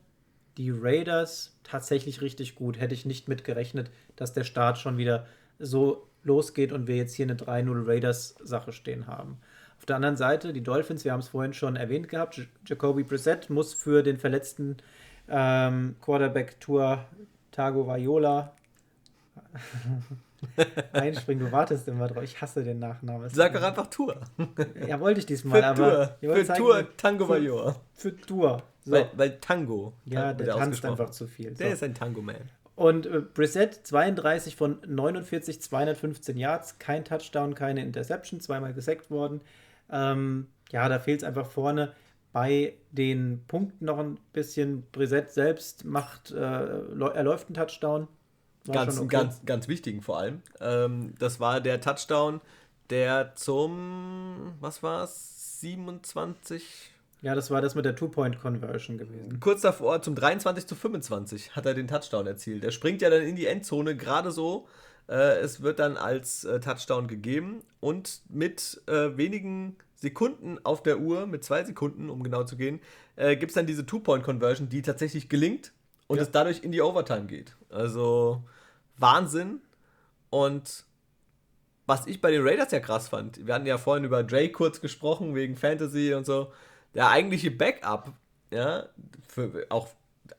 Speaker 1: die Raiders tatsächlich richtig gut. Hätte ich nicht mitgerechnet, dass der Start schon wieder so losgeht und wir jetzt hier eine 3-0 Raiders-Sache stehen haben. Auf der anderen Seite, die Dolphins, wir haben es vorhin schon erwähnt gehabt, Jacoby Brissett muss für den verletzten ähm, Quarterback-Tour Tago Vaiola einspringen. Du wartest immer drauf. Ich hasse den Nachnamen.
Speaker 2: Sag doch einfach Tour.
Speaker 1: Ja, wollte ich diesmal,
Speaker 2: für
Speaker 1: aber.
Speaker 2: Tour. Für zeigen, Tour Tango Vaiola.
Speaker 1: Für, für Tour.
Speaker 2: So. Weil, weil, Tango.
Speaker 1: Ja, der tanzt einfach zu viel.
Speaker 2: Der ist ein Tango-Man.
Speaker 1: Und äh, Brissett 32 von 49, 215 Yards, kein Touchdown, keine Interception, zweimal gesackt worden. Ähm, ja, da fehlt es einfach vorne bei den Punkten noch ein bisschen. Brissett selbst macht, äh, er läuft einen Touchdown.
Speaker 2: War ganz, okay. ganz, ganz wichtigen vor allem. Ähm, das war der Touchdown, der zum, was war es, 27
Speaker 1: ja, das war das mit der Two-Point-Conversion gewesen.
Speaker 2: Kurz davor, zum 23 zu 25 hat er den Touchdown erzielt. Er springt ja dann in die Endzone gerade so. Äh, es wird dann als äh, Touchdown gegeben und mit äh, wenigen Sekunden auf der Uhr, mit zwei Sekunden, um genau zu gehen, äh, gibt es dann diese Two-Point-Conversion, die tatsächlich gelingt und ja. es dadurch in die Overtime geht. Also Wahnsinn. Und was ich bei den Raiders ja krass fand, wir hatten ja vorhin über Drake kurz gesprochen, wegen Fantasy und so der eigentliche Backup, ja, für, auch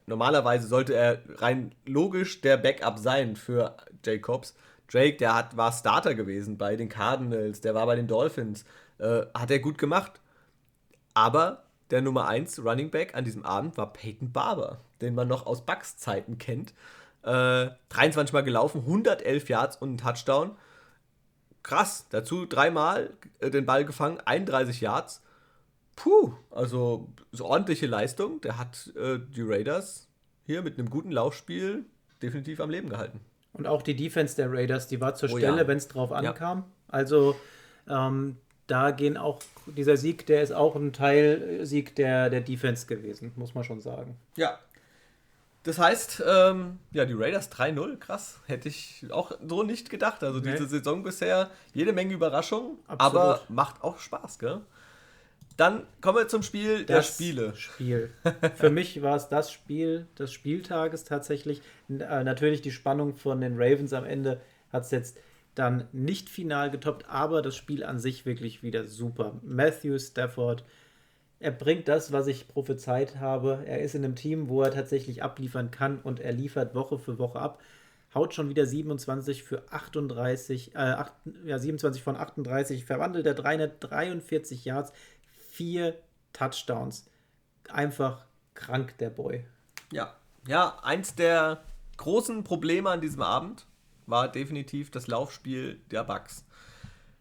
Speaker 2: normalerweise sollte er rein logisch der Backup sein für Jacobs. Drake, der hat, war Starter gewesen bei den Cardinals, der war bei den Dolphins, äh, hat er gut gemacht. Aber der Nummer 1 Running Back an diesem Abend war Peyton Barber, den man noch aus Bucks Zeiten kennt. Äh, 23 Mal gelaufen, 111 Yards und ein Touchdown. Krass, dazu dreimal äh, den Ball gefangen, 31 Yards. Puh, also so ordentliche Leistung. Der hat äh, die Raiders hier mit einem guten Laufspiel definitiv am Leben gehalten.
Speaker 1: Und auch die Defense der Raiders, die war zur oh, Stelle, ja. wenn es drauf ankam. Ja. Also ähm, da gehen auch, dieser Sieg, der ist auch ein Teilsieg der, der Defense gewesen, muss man schon sagen.
Speaker 2: Ja. Das heißt, ähm, ja, die Raiders 3-0, krass. Hätte ich auch so nicht gedacht. Also diese nee. Saison bisher jede Menge Überraschungen, aber macht auch Spaß, gell? Dann kommen wir zum Spiel das der Spiele.
Speaker 1: Spiel. Für mich war es das Spiel des Spieltages tatsächlich. Äh, natürlich die Spannung von den Ravens am Ende hat es jetzt dann nicht final getoppt, aber das Spiel an sich wirklich wieder super. Matthew Stafford, er bringt das, was ich prophezeit habe. Er ist in einem Team, wo er tatsächlich abliefern kann und er liefert Woche für Woche ab. Haut schon wieder 27 für 38, äh, 8, ja, 27 von 38, verwandelt er 343 Yards, vier Touchdowns. Einfach krank, der Boy.
Speaker 2: Ja, ja, eins der großen Probleme an diesem Abend war definitiv das Laufspiel der Bucks.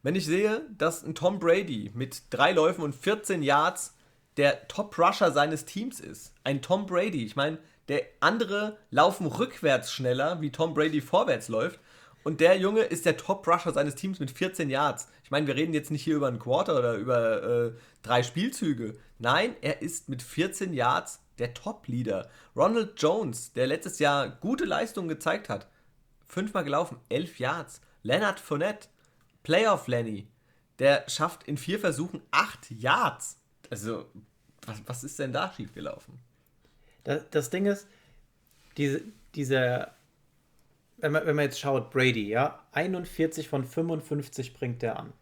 Speaker 2: Wenn ich sehe, dass ein Tom Brady mit drei Läufen und 14 Yards der Top-Rusher seines Teams ist. Ein Tom Brady. Ich meine, der andere laufen rückwärts schneller, wie Tom Brady vorwärts läuft. Und der Junge ist der Top-Rusher seines Teams mit 14 Yards. Ich meine, wir reden jetzt nicht hier über einen Quarter oder über äh, drei Spielzüge. Nein, er ist mit 14 Yards der Top-Leader. Ronald Jones, der letztes Jahr gute Leistungen gezeigt hat, fünfmal gelaufen, 11 Yards. Leonard Fournette, Playoff Lenny, der schafft in vier Versuchen 8 Yards. Also, was, was ist denn da schiefgelaufen?
Speaker 1: Das, das Ding ist, diese, dieser, wenn man, wenn man jetzt schaut, Brady, ja, 41 von 55 bringt er an.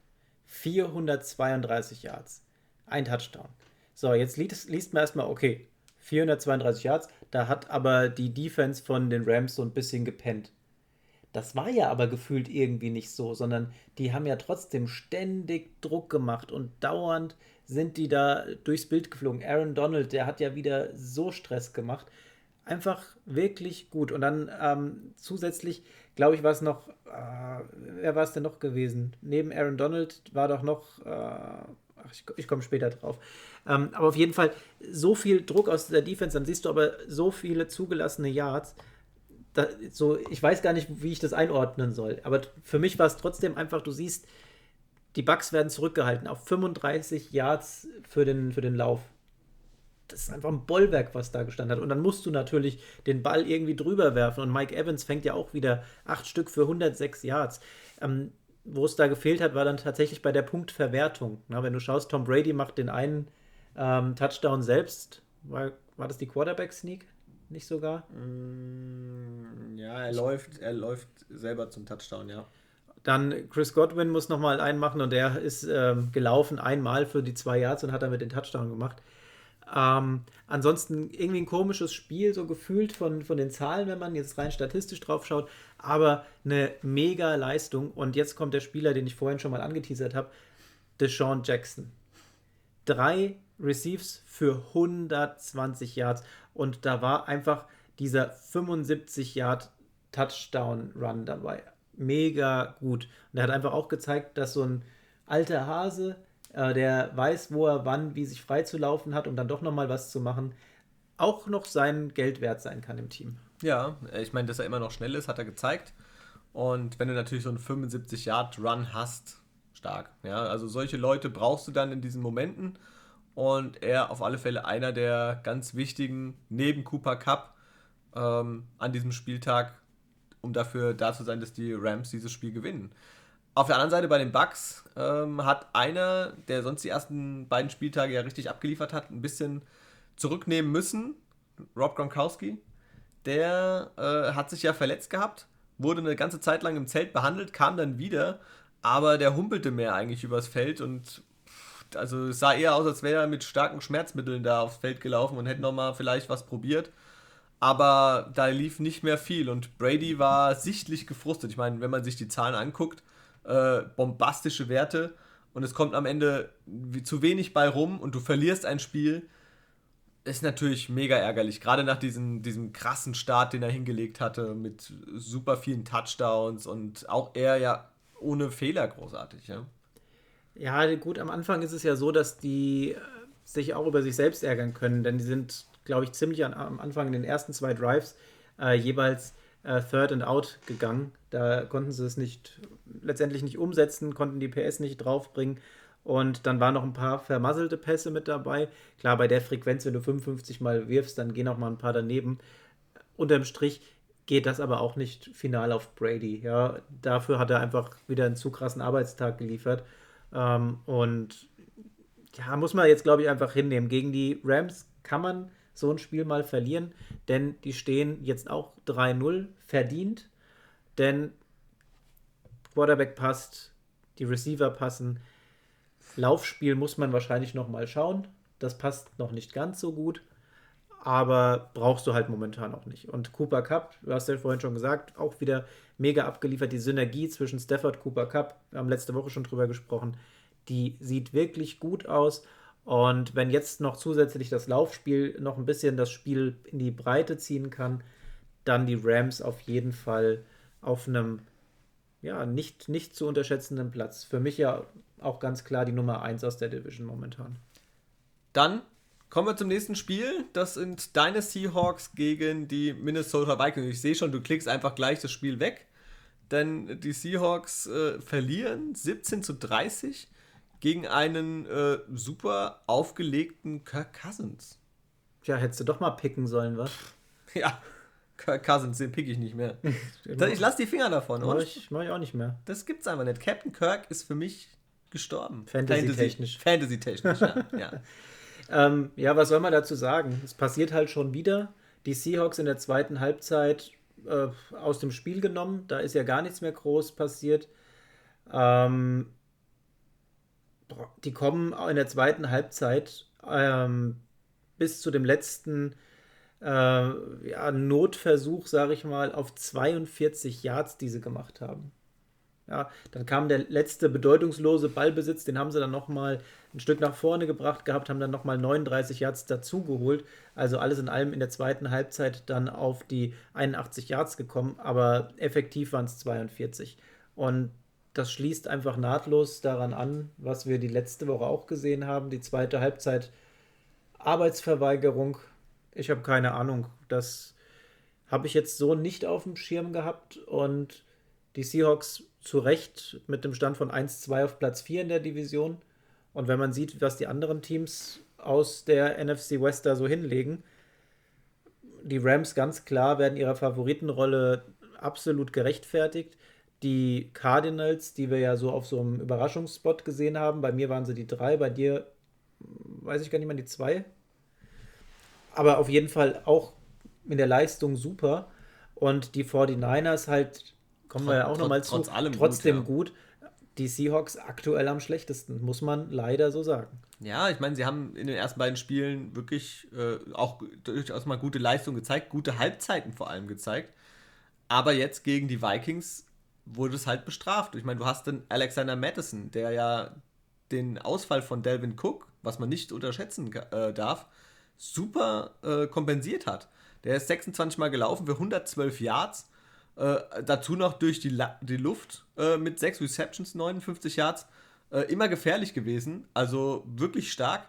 Speaker 1: 432 Yards. Ein Touchdown. So, jetzt liest, liest man erstmal, okay, 432 Yards, da hat aber die Defense von den Rams so ein bisschen gepennt. Das war ja aber gefühlt irgendwie nicht so, sondern die haben ja trotzdem ständig Druck gemacht und dauernd sind die da durchs Bild geflogen. Aaron Donald, der hat ja wieder so Stress gemacht. Einfach wirklich gut. Und dann ähm, zusätzlich, glaube ich, war es noch, äh, wer war es denn noch gewesen? Neben Aaron Donald war doch noch, äh, ach, ich, ich komme später drauf. Ähm, aber auf jeden Fall so viel Druck aus der Defense, dann siehst du aber so viele zugelassene Yards. Da, so, ich weiß gar nicht, wie ich das einordnen soll. Aber für mich war es trotzdem einfach, du siehst, die Bucks werden zurückgehalten auf 35 Yards für den, für den Lauf. Das ist einfach ein Bollwerk, was da gestanden hat. Und dann musst du natürlich den Ball irgendwie drüber werfen. Und Mike Evans fängt ja auch wieder acht Stück für 106 Yards. Ähm, wo es da gefehlt hat, war dann tatsächlich bei der Punktverwertung. Na, wenn du schaust, Tom Brady macht den einen ähm, Touchdown selbst. War, war das die Quarterback-Sneak? Nicht sogar?
Speaker 2: Mm, ja, er läuft, er läuft selber zum Touchdown, ja.
Speaker 1: Dann Chris Godwin muss nochmal einen machen und der ist ähm, gelaufen einmal für die zwei Yards und hat damit den Touchdown gemacht. Ähm, ansonsten irgendwie ein komisches Spiel, so gefühlt von, von den Zahlen, wenn man jetzt rein statistisch drauf schaut, aber eine mega Leistung. Und jetzt kommt der Spieler, den ich vorhin schon mal angeteasert habe, Deshaun Jackson. Drei Receives für 120 Yards und da war einfach dieser 75 Yard Touchdown Run dabei mega gut. Und er hat einfach auch gezeigt, dass so ein alter Hase, äh, der weiß, wo er wann, wie sich freizulaufen hat, um dann doch nochmal was zu machen, auch noch sein Geld wert sein kann im Team.
Speaker 2: Ja, ich meine, dass er immer noch schnell ist, hat er gezeigt. Und wenn du natürlich so einen 75-Yard-Run hast, stark. Ja, also solche Leute brauchst du dann in diesen Momenten. Und er auf alle Fälle einer der ganz wichtigen, neben Cooper Cup, ähm, an diesem Spieltag um dafür da zu sein, dass die Rams dieses Spiel gewinnen. Auf der anderen Seite bei den Bucks ähm, hat einer, der sonst die ersten beiden Spieltage ja richtig abgeliefert hat, ein bisschen zurücknehmen müssen. Rob Gronkowski. Der äh, hat sich ja verletzt gehabt, wurde eine ganze Zeit lang im Zelt behandelt, kam dann wieder, aber der humpelte mehr eigentlich übers Feld und also es sah eher aus, als wäre er mit starken Schmerzmitteln da aufs Feld gelaufen und hätte nochmal vielleicht was probiert aber da lief nicht mehr viel und Brady war sichtlich gefrustet. Ich meine, wenn man sich die Zahlen anguckt, äh, bombastische Werte und es kommt am Ende zu wenig bei rum und du verlierst ein Spiel, ist natürlich mega ärgerlich. Gerade nach diesem, diesem krassen Start, den er hingelegt hatte, mit super vielen Touchdowns und auch er ja ohne Fehler großartig. Ja,
Speaker 1: ja gut, am Anfang ist es ja so, dass die äh, sich auch über sich selbst ärgern können, denn die sind glaube ich, ziemlich an, am Anfang in den ersten zwei Drives äh, jeweils äh, Third and Out gegangen. Da konnten sie es nicht letztendlich nicht umsetzen, konnten die PS nicht draufbringen. Und dann waren noch ein paar vermasselte Pässe mit dabei. Klar, bei der Frequenz, wenn du 55 Mal wirfst, dann gehen auch mal ein paar daneben. Unterm Strich geht das aber auch nicht final auf Brady. Ja, dafür hat er einfach wieder einen zu krassen Arbeitstag geliefert. Ähm, und ja, muss man jetzt, glaube ich, einfach hinnehmen. Gegen die Rams kann man so ein Spiel mal verlieren, denn die stehen jetzt auch 3-0 verdient, denn Quarterback passt, die Receiver passen. Laufspiel muss man wahrscheinlich noch mal schauen. Das passt noch nicht ganz so gut, aber brauchst du halt momentan auch nicht. Und Cooper Cup, du hast ja vorhin schon gesagt, auch wieder mega abgeliefert. Die Synergie zwischen Stafford Cooper Cup, wir haben letzte Woche schon drüber gesprochen, die sieht wirklich gut aus. Und wenn jetzt noch zusätzlich das Laufspiel noch ein bisschen das Spiel in die Breite ziehen kann, dann die Rams auf jeden Fall auf einem ja, nicht, nicht zu unterschätzenden Platz. Für mich ja auch ganz klar die Nummer 1 aus der Division momentan.
Speaker 2: Dann kommen wir zum nächsten Spiel. Das sind deine Seahawks gegen die Minnesota Vikings. Ich sehe schon, du klickst einfach gleich das Spiel weg. Denn die Seahawks äh, verlieren 17 zu 30 gegen einen äh, super aufgelegten Kirk Cousins.
Speaker 1: Ja, hättest du doch mal picken sollen, was?
Speaker 2: Ja, Kirk Cousins, den pick ich nicht mehr. ich lasse die Finger davon.
Speaker 1: Mach ich, mach ich auch nicht mehr.
Speaker 2: Das gibt's einfach nicht. Captain Kirk ist für mich gestorben.
Speaker 1: Fantasy-technisch.
Speaker 2: Fantasy-technisch, ja. ja.
Speaker 1: ähm, ja, was soll man dazu sagen? Es passiert halt schon wieder. Die Seahawks in der zweiten Halbzeit äh, aus dem Spiel genommen. Da ist ja gar nichts mehr groß passiert. Ähm, die kommen in der zweiten Halbzeit ähm, bis zu dem letzten äh, ja, Notversuch, sage ich mal, auf 42 Yards, die sie gemacht haben. Ja, dann kam der letzte bedeutungslose Ballbesitz, den haben sie dann nochmal ein Stück nach vorne gebracht gehabt, haben dann nochmal 39 Yards dazugeholt. Also alles in allem in der zweiten Halbzeit dann auf die 81 Yards gekommen, aber effektiv waren es 42. Und das schließt einfach nahtlos daran an, was wir die letzte Woche auch gesehen haben. Die zweite Halbzeit Arbeitsverweigerung. Ich habe keine Ahnung. Das habe ich jetzt so nicht auf dem Schirm gehabt und die Seahawks zu Recht mit dem Stand von 1-2 auf Platz 4 in der Division. Und wenn man sieht, was die anderen Teams aus der NFC West da so hinlegen, die Rams ganz klar werden ihrer Favoritenrolle absolut gerechtfertigt. Die Cardinals, die wir ja so auf so einem Überraschungsspot gesehen haben, bei mir waren sie die drei, bei dir weiß ich gar nicht mehr, die zwei. Aber auf jeden Fall auch in der Leistung super. Und die 49ers halt kommen wir ja auch nochmal zu. trotzdem gut, ja. gut. Die Seahawks aktuell am schlechtesten, muss man leider so sagen.
Speaker 2: Ja, ich meine, sie haben in den ersten beiden Spielen wirklich äh, auch durchaus mal gute Leistung gezeigt, gute Halbzeiten vor allem gezeigt. Aber jetzt gegen die Vikings wurde es halt bestraft. Ich meine, du hast den Alexander Madison, der ja den Ausfall von Delvin Cook, was man nicht unterschätzen äh, darf, super äh, kompensiert hat. Der ist 26 Mal gelaufen für 112 Yards äh, dazu noch durch die, La die Luft äh, mit 6 Receptions, 59 Yards. Äh, immer gefährlich gewesen. Also wirklich stark.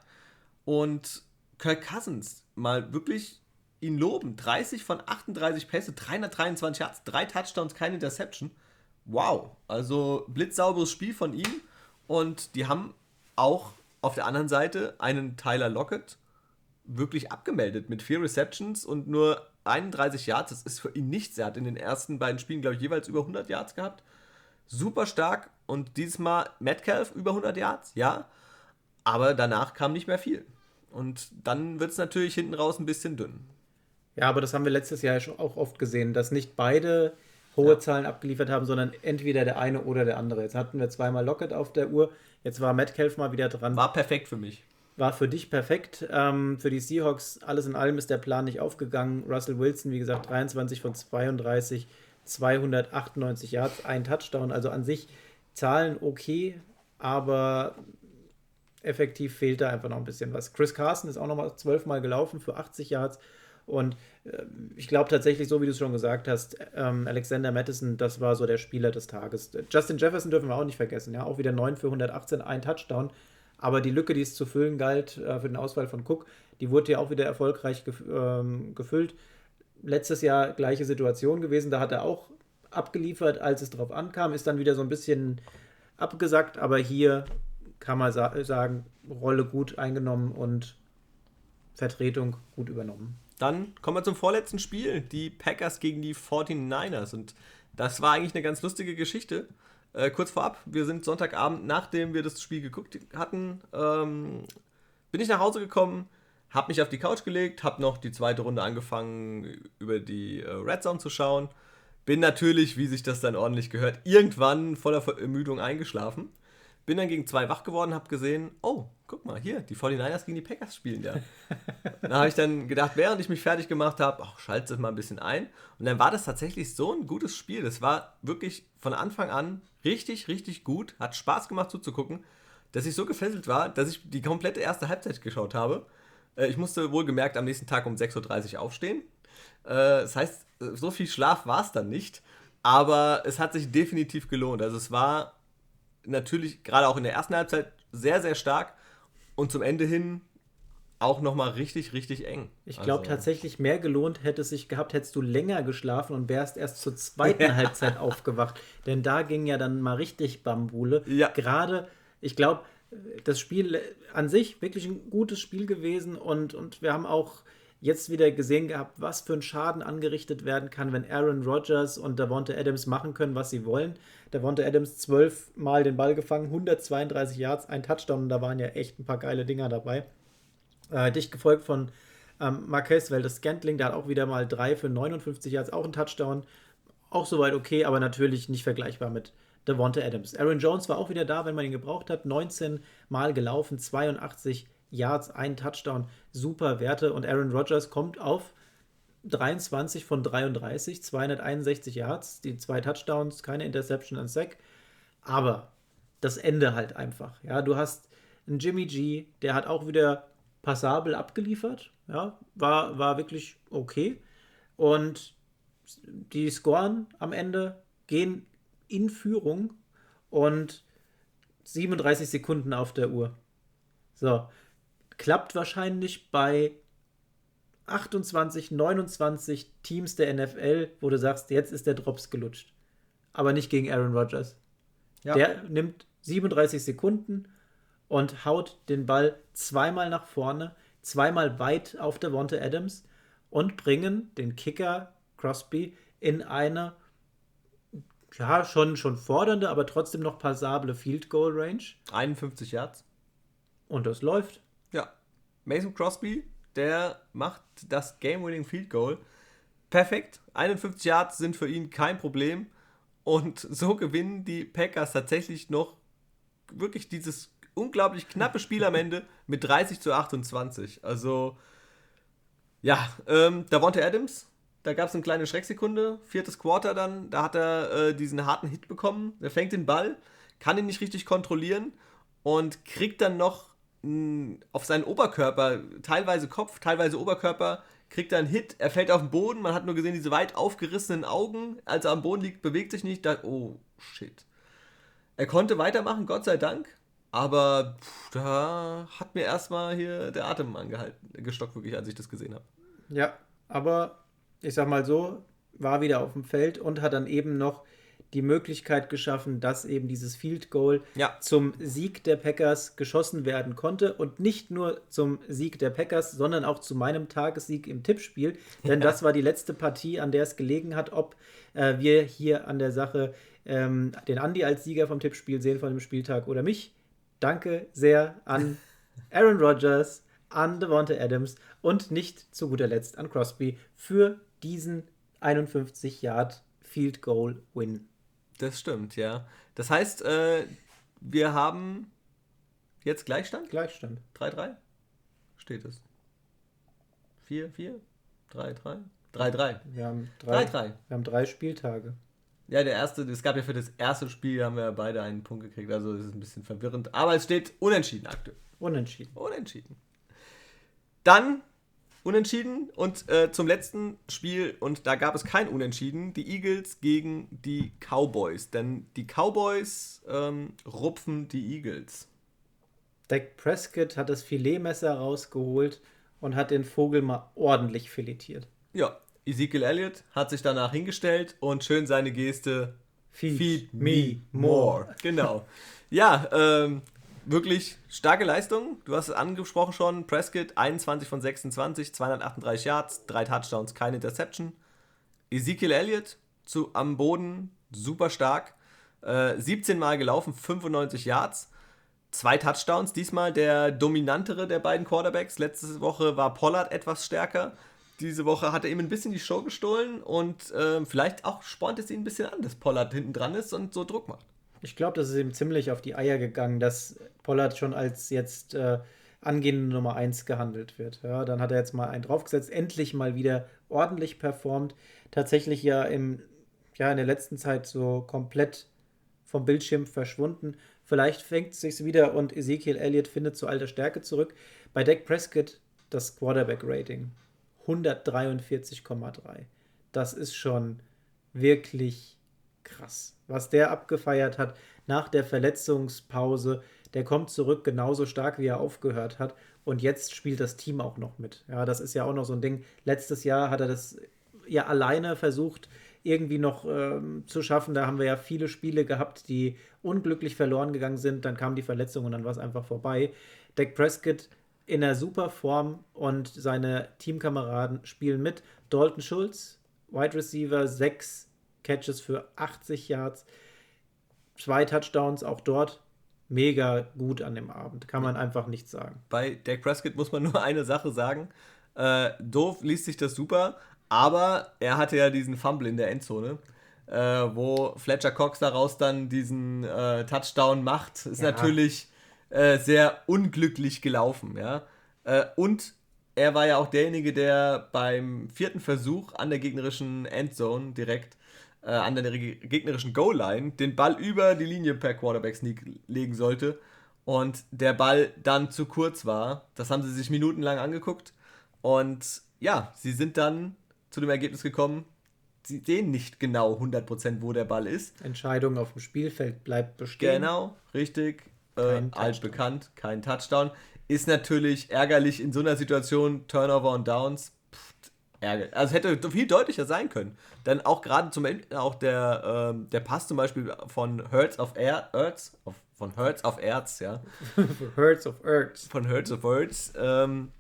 Speaker 2: Und Kirk Cousins mal wirklich ihn loben. 30 von 38 Pässe, 323 Yards, 3 Touchdowns, keine Interception. Wow. Also blitzsauberes Spiel von ihm. Und die haben auch auf der anderen Seite einen Tyler Lockett wirklich abgemeldet mit vier Receptions und nur 31 Yards, das ist für ihn nichts. Er hat in den ersten beiden Spielen, glaube ich, jeweils über 100 Yards gehabt. Super stark und dieses Mal Metcalf über 100 Yards, ja. Aber danach kam nicht mehr viel. Und dann wird es natürlich hinten raus ein bisschen dünn.
Speaker 1: Ja, aber das haben wir letztes Jahr schon auch oft gesehen, dass nicht beide hohe ja. Zahlen abgeliefert haben, sondern entweder der eine oder der andere. Jetzt hatten wir zweimal Lockett auf der Uhr, jetzt war Metcalf mal wieder dran.
Speaker 2: War perfekt für mich
Speaker 1: war für dich perfekt. Ähm, für die Seahawks, alles in allem ist der Plan nicht aufgegangen. Russell Wilson, wie gesagt, 23 von 32, 298 Yards, ein Touchdown. Also an sich Zahlen okay, aber effektiv fehlt da einfach noch ein bisschen was. Chris Carson ist auch noch mal zwölfmal gelaufen für 80 Yards. Und äh, ich glaube tatsächlich, so wie du es schon gesagt hast, ähm, Alexander Madison, das war so der Spieler des Tages. Justin Jefferson dürfen wir auch nicht vergessen, ja, auch wieder 9 für 118, ein Touchdown. Aber die Lücke, die es zu füllen galt äh, für den Ausfall von Cook, die wurde ja auch wieder erfolgreich gef ähm, gefüllt. Letztes Jahr gleiche Situation gewesen, da hat er auch abgeliefert, als es darauf ankam, ist dann wieder so ein bisschen abgesackt, aber hier kann man sa sagen, Rolle gut eingenommen und Vertretung gut übernommen.
Speaker 2: Dann kommen wir zum vorletzten Spiel, die Packers gegen die 49ers und das war eigentlich eine ganz lustige Geschichte. Äh, kurz vorab, wir sind Sonntagabend, nachdem wir das Spiel geguckt hatten, ähm, bin ich nach Hause gekommen, habe mich auf die Couch gelegt, habe noch die zweite Runde angefangen, über die äh, Red Zone zu schauen. Bin natürlich, wie sich das dann ordentlich gehört, irgendwann voller Ermüdung eingeschlafen. Bin dann gegen zwei wach geworden, habe gesehen, oh, guck mal, hier, die 49ers gegen die Packers spielen ja. da habe ich dann gedacht, während ich mich fertig gemacht habe, ach, schalte es mal ein bisschen ein. Und dann war das tatsächlich so ein gutes Spiel. Das war wirklich von Anfang an richtig, richtig gut. Hat Spaß gemacht zuzugucken, dass ich so gefesselt war, dass ich die komplette erste Halbzeit geschaut habe. Äh, ich musste wohlgemerkt am nächsten Tag um 6.30 Uhr aufstehen. Äh, das heißt, so viel Schlaf war es dann nicht. Aber es hat sich definitiv gelohnt. Also es war natürlich gerade auch in der ersten Halbzeit sehr, sehr stark und zum Ende hin auch nochmal richtig, richtig eng.
Speaker 1: Ich glaube also. tatsächlich, mehr gelohnt hätte es sich gehabt, hättest du länger geschlafen und wärst erst zur zweiten Halbzeit aufgewacht. Denn da ging ja dann mal richtig Bambule. Ja. Gerade, ich glaube, das Spiel an sich wirklich ein gutes Spiel gewesen und, und wir haben auch jetzt wieder gesehen gehabt, was für ein Schaden angerichtet werden kann, wenn Aaron Rodgers und Davonte Adams machen können, was sie wollen. Davonte Adams zwölfmal den Ball gefangen, 132 Yards, ein Touchdown und da waren ja echt ein paar geile Dinger dabei. Äh, dicht gefolgt von ähm, Marquez Valdez Scantling, der hat auch wieder mal drei für 59 Yards, auch ein Touchdown. Auch soweit okay, aber natürlich nicht vergleichbar mit Devonta Adams. Aaron Jones war auch wieder da, wenn man ihn gebraucht hat. 19 Mal gelaufen, 82 Yards, ein Touchdown, super Werte. Und Aaron Rodgers kommt auf 23 von 33, 261 Yards, die zwei Touchdowns, keine Interception an Sack. Aber das Ende halt einfach. Ja, du hast einen Jimmy G, der hat auch wieder passabel abgeliefert. Ja, war, war wirklich okay. Und die Scoren am Ende gehen in Führung und 37 Sekunden auf der Uhr. So, klappt wahrscheinlich bei 28, 29 Teams der NFL, wo du sagst, jetzt ist der Drops gelutscht. Aber nicht gegen Aaron Rodgers. Ja. Der nimmt 37 Sekunden und haut den Ball zweimal nach vorne, zweimal weit auf der Devonta Adams und bringen den Kicker Crosby in eine ja, schon, schon fordernde, aber trotzdem noch passable Field Goal Range.
Speaker 2: 51 Yards.
Speaker 1: Und das läuft.
Speaker 2: Mason Crosby, der macht das Game-Winning Field Goal. Perfekt. 51 Yards sind für ihn kein Problem. Und so gewinnen die Packers tatsächlich noch wirklich dieses unglaublich knappe Spiel am Ende mit 30 zu 28. Also, ja, ähm, Davonte Adams, da gab es eine kleine Schrecksekunde, viertes Quarter dann, da hat er äh, diesen harten Hit bekommen. Er fängt den Ball, kann ihn nicht richtig kontrollieren und kriegt dann noch auf seinen Oberkörper, teilweise Kopf, teilweise Oberkörper, kriegt er einen Hit, er fällt auf den Boden, man hat nur gesehen, diese weit aufgerissenen Augen, als er am Boden liegt, bewegt sich nicht, da, oh shit. Er konnte weitermachen, Gott sei Dank, aber pff, da hat mir erstmal hier der Atem angehalten, gestockt wirklich, als ich das gesehen habe.
Speaker 1: Ja, aber ich sag mal so, war wieder auf dem Feld und hat dann eben noch die Möglichkeit geschaffen, dass eben dieses Field Goal ja. zum Sieg der Packers geschossen werden konnte und nicht nur zum Sieg der Packers, sondern auch zu meinem Tagessieg im Tippspiel, denn ja. das war die letzte Partie, an der es gelegen hat, ob äh, wir hier an der Sache ähm, den Andi als Sieger vom Tippspiel sehen von dem Spieltag oder mich. Danke sehr an Aaron Rodgers, an Devonta Adams und nicht zu guter Letzt an Crosby für diesen 51 Yard Field Goal Win.
Speaker 2: Das stimmt, ja. Das heißt, äh, wir haben jetzt Gleichstand?
Speaker 1: Gleichstand.
Speaker 2: 3-3 steht es. 4-4? 3-3? 3-3.
Speaker 1: Wir haben drei, 3-3. Wir haben drei Spieltage.
Speaker 2: Ja, der erste, es gab ja für das erste Spiel, haben wir beide einen Punkt gekriegt, also es ist ein bisschen verwirrend. Aber es steht unentschieden aktuell.
Speaker 1: Unentschieden.
Speaker 2: Unentschieden. Dann Unentschieden und äh, zum letzten Spiel, und da gab es kein Unentschieden, die Eagles gegen die Cowboys. Denn die Cowboys ähm, rupfen die Eagles.
Speaker 1: Dak Prescott hat das Filetmesser rausgeholt und hat den Vogel mal ordentlich filetiert.
Speaker 2: Ja, Ezekiel Elliott hat sich danach hingestellt und schön seine Geste
Speaker 1: Feed, Feed me more.
Speaker 2: Genau. Ja, ähm, wirklich starke Leistung. Du hast es angesprochen schon. Prescott 21 von 26, 238 Yards, drei Touchdowns, keine Interception. Ezekiel Elliott zu, am Boden super stark. Äh, 17 Mal gelaufen, 95 Yards. Zwei Touchdowns, diesmal der dominantere der beiden Quarterbacks. Letzte Woche war Pollard etwas stärker. Diese Woche hat er ihm ein bisschen die Show gestohlen und äh, vielleicht auch spornt es ihn ein bisschen an, dass Pollard hinten dran ist und so Druck macht.
Speaker 1: Ich glaube, das ist ihm ziemlich auf die Eier gegangen, dass Pollard schon als jetzt äh, angehende Nummer 1 gehandelt wird. Ja, dann hat er jetzt mal einen draufgesetzt, endlich mal wieder ordentlich performt. Tatsächlich ja, im, ja in der letzten Zeit so komplett vom Bildschirm verschwunden. Vielleicht fängt es sich wieder und Ezekiel Elliott findet zu alter Stärke zurück. Bei Dak Prescott das Quarterback-Rating 143,3. Das ist schon wirklich krass. Was der abgefeiert hat nach der Verletzungspause, der kommt zurück genauso stark, wie er aufgehört hat. Und jetzt spielt das Team auch noch mit. Ja, das ist ja auch noch so ein Ding. Letztes Jahr hat er das ja alleine versucht, irgendwie noch ähm, zu schaffen. Da haben wir ja viele Spiele gehabt, die unglücklich verloren gegangen sind. Dann kam die Verletzung und dann war es einfach vorbei. Dak Prescott in einer super Form und seine Teamkameraden spielen mit. Dalton Schulz, Wide Receiver, sechs Catches für 80 Yards, zwei Touchdowns auch dort. Mega gut an dem Abend, kann man einfach nicht sagen.
Speaker 2: Bei Dak Prescott muss man nur eine Sache sagen. Äh, doof liest sich das super, aber er hatte ja diesen Fumble in der Endzone. Äh, wo Fletcher Cox daraus dann diesen äh, Touchdown macht, ist ja. natürlich äh, sehr unglücklich gelaufen, ja. Äh, und er war ja auch derjenige, der beim vierten Versuch an der gegnerischen Endzone direkt äh, an der gegnerischen Goal-Line den Ball über die Linie per Quarterback-Sneak legen sollte und der Ball dann zu kurz war. Das haben sie sich minutenlang angeguckt und ja, sie sind dann zu dem Ergebnis gekommen, sie sehen nicht genau 100% wo der Ball ist.
Speaker 1: Entscheidung auf dem Spielfeld bleibt bestehen.
Speaker 2: Genau, richtig. Äh, altbekannt, kein Touchdown. Ist natürlich ärgerlich in so einer Situation, Turnover und Downs. Ärgerlich. Also hätte viel deutlicher sein können. Dann auch gerade zum Ende auch der, ähm, der Pass zum Beispiel von Hertz auf Air, Erz, auf, von Hertz auf Erz, ja.
Speaker 1: Hertz of Erz.
Speaker 2: Von Hertz of Erz. Ähm,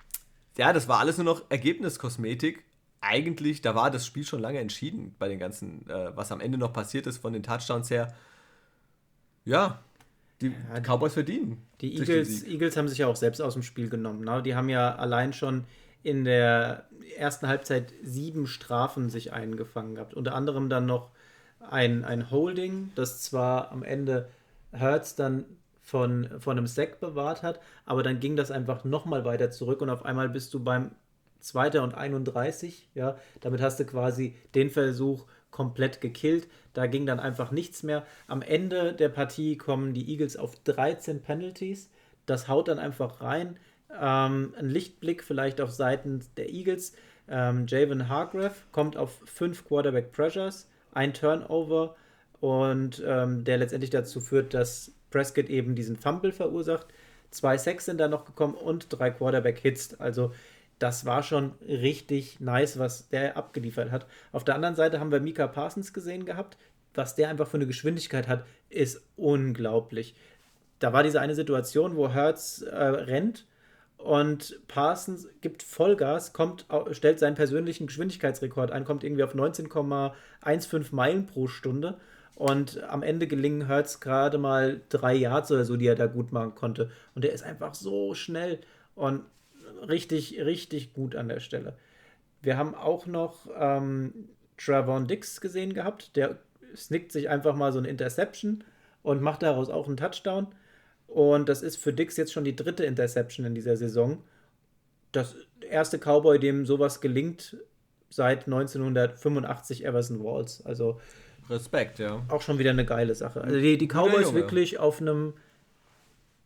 Speaker 2: ja, das war alles nur noch Ergebniskosmetik. Eigentlich, da war das Spiel schon lange entschieden bei den ganzen, äh, was am Ende noch passiert ist von den Touchdowns her. Ja, die ja, Cowboys verdienen.
Speaker 1: Die Eagles, Eagles haben sich ja auch selbst aus dem Spiel genommen. Ne? Die haben ja allein schon in der ersten Halbzeit sieben Strafen sich eingefangen gehabt. Unter anderem dann noch ein, ein Holding, das zwar am Ende Hertz dann von, von einem Sack bewahrt hat, aber dann ging das einfach nochmal weiter zurück und auf einmal bist du beim 2. und 31. Ja, damit hast du quasi den Versuch komplett gekillt. Da ging dann einfach nichts mehr. Am Ende der Partie kommen die Eagles auf 13 Penalties. Das haut dann einfach rein. Ähm, ein Lichtblick vielleicht auf Seiten der Eagles. Ähm, Javon Hargrave kommt auf 5 Quarterback Pressures, ein Turnover und ähm, der letztendlich dazu führt, dass Prescott eben diesen Fumble verursacht. Zwei Sacks sind dann noch gekommen und drei Quarterback Hits. Also das war schon richtig nice, was der abgeliefert hat. Auf der anderen Seite haben wir Mika Parsons gesehen gehabt. Was der einfach für eine Geschwindigkeit hat, ist unglaublich. Da war diese eine Situation, wo Hertz äh, rennt und Parsons gibt Vollgas, kommt, stellt seinen persönlichen Geschwindigkeitsrekord ein, kommt irgendwie auf 19,15 Meilen pro Stunde. Und am Ende gelingen Hertz gerade mal drei Yards oder so, die er da gut machen konnte. Und er ist einfach so schnell. Und richtig, richtig gut an der Stelle. Wir haben auch noch ähm, Travon Dix gesehen gehabt. Der snickt sich einfach mal so eine Interception und macht daraus auch einen Touchdown. Und das ist für Dix jetzt schon die dritte Interception in dieser Saison. Das erste Cowboy, dem sowas gelingt, seit 1985 Everson Walls. Also
Speaker 2: Respekt, ja.
Speaker 1: Auch schon wieder eine geile Sache. Also die, die Cowboys wirklich auf einem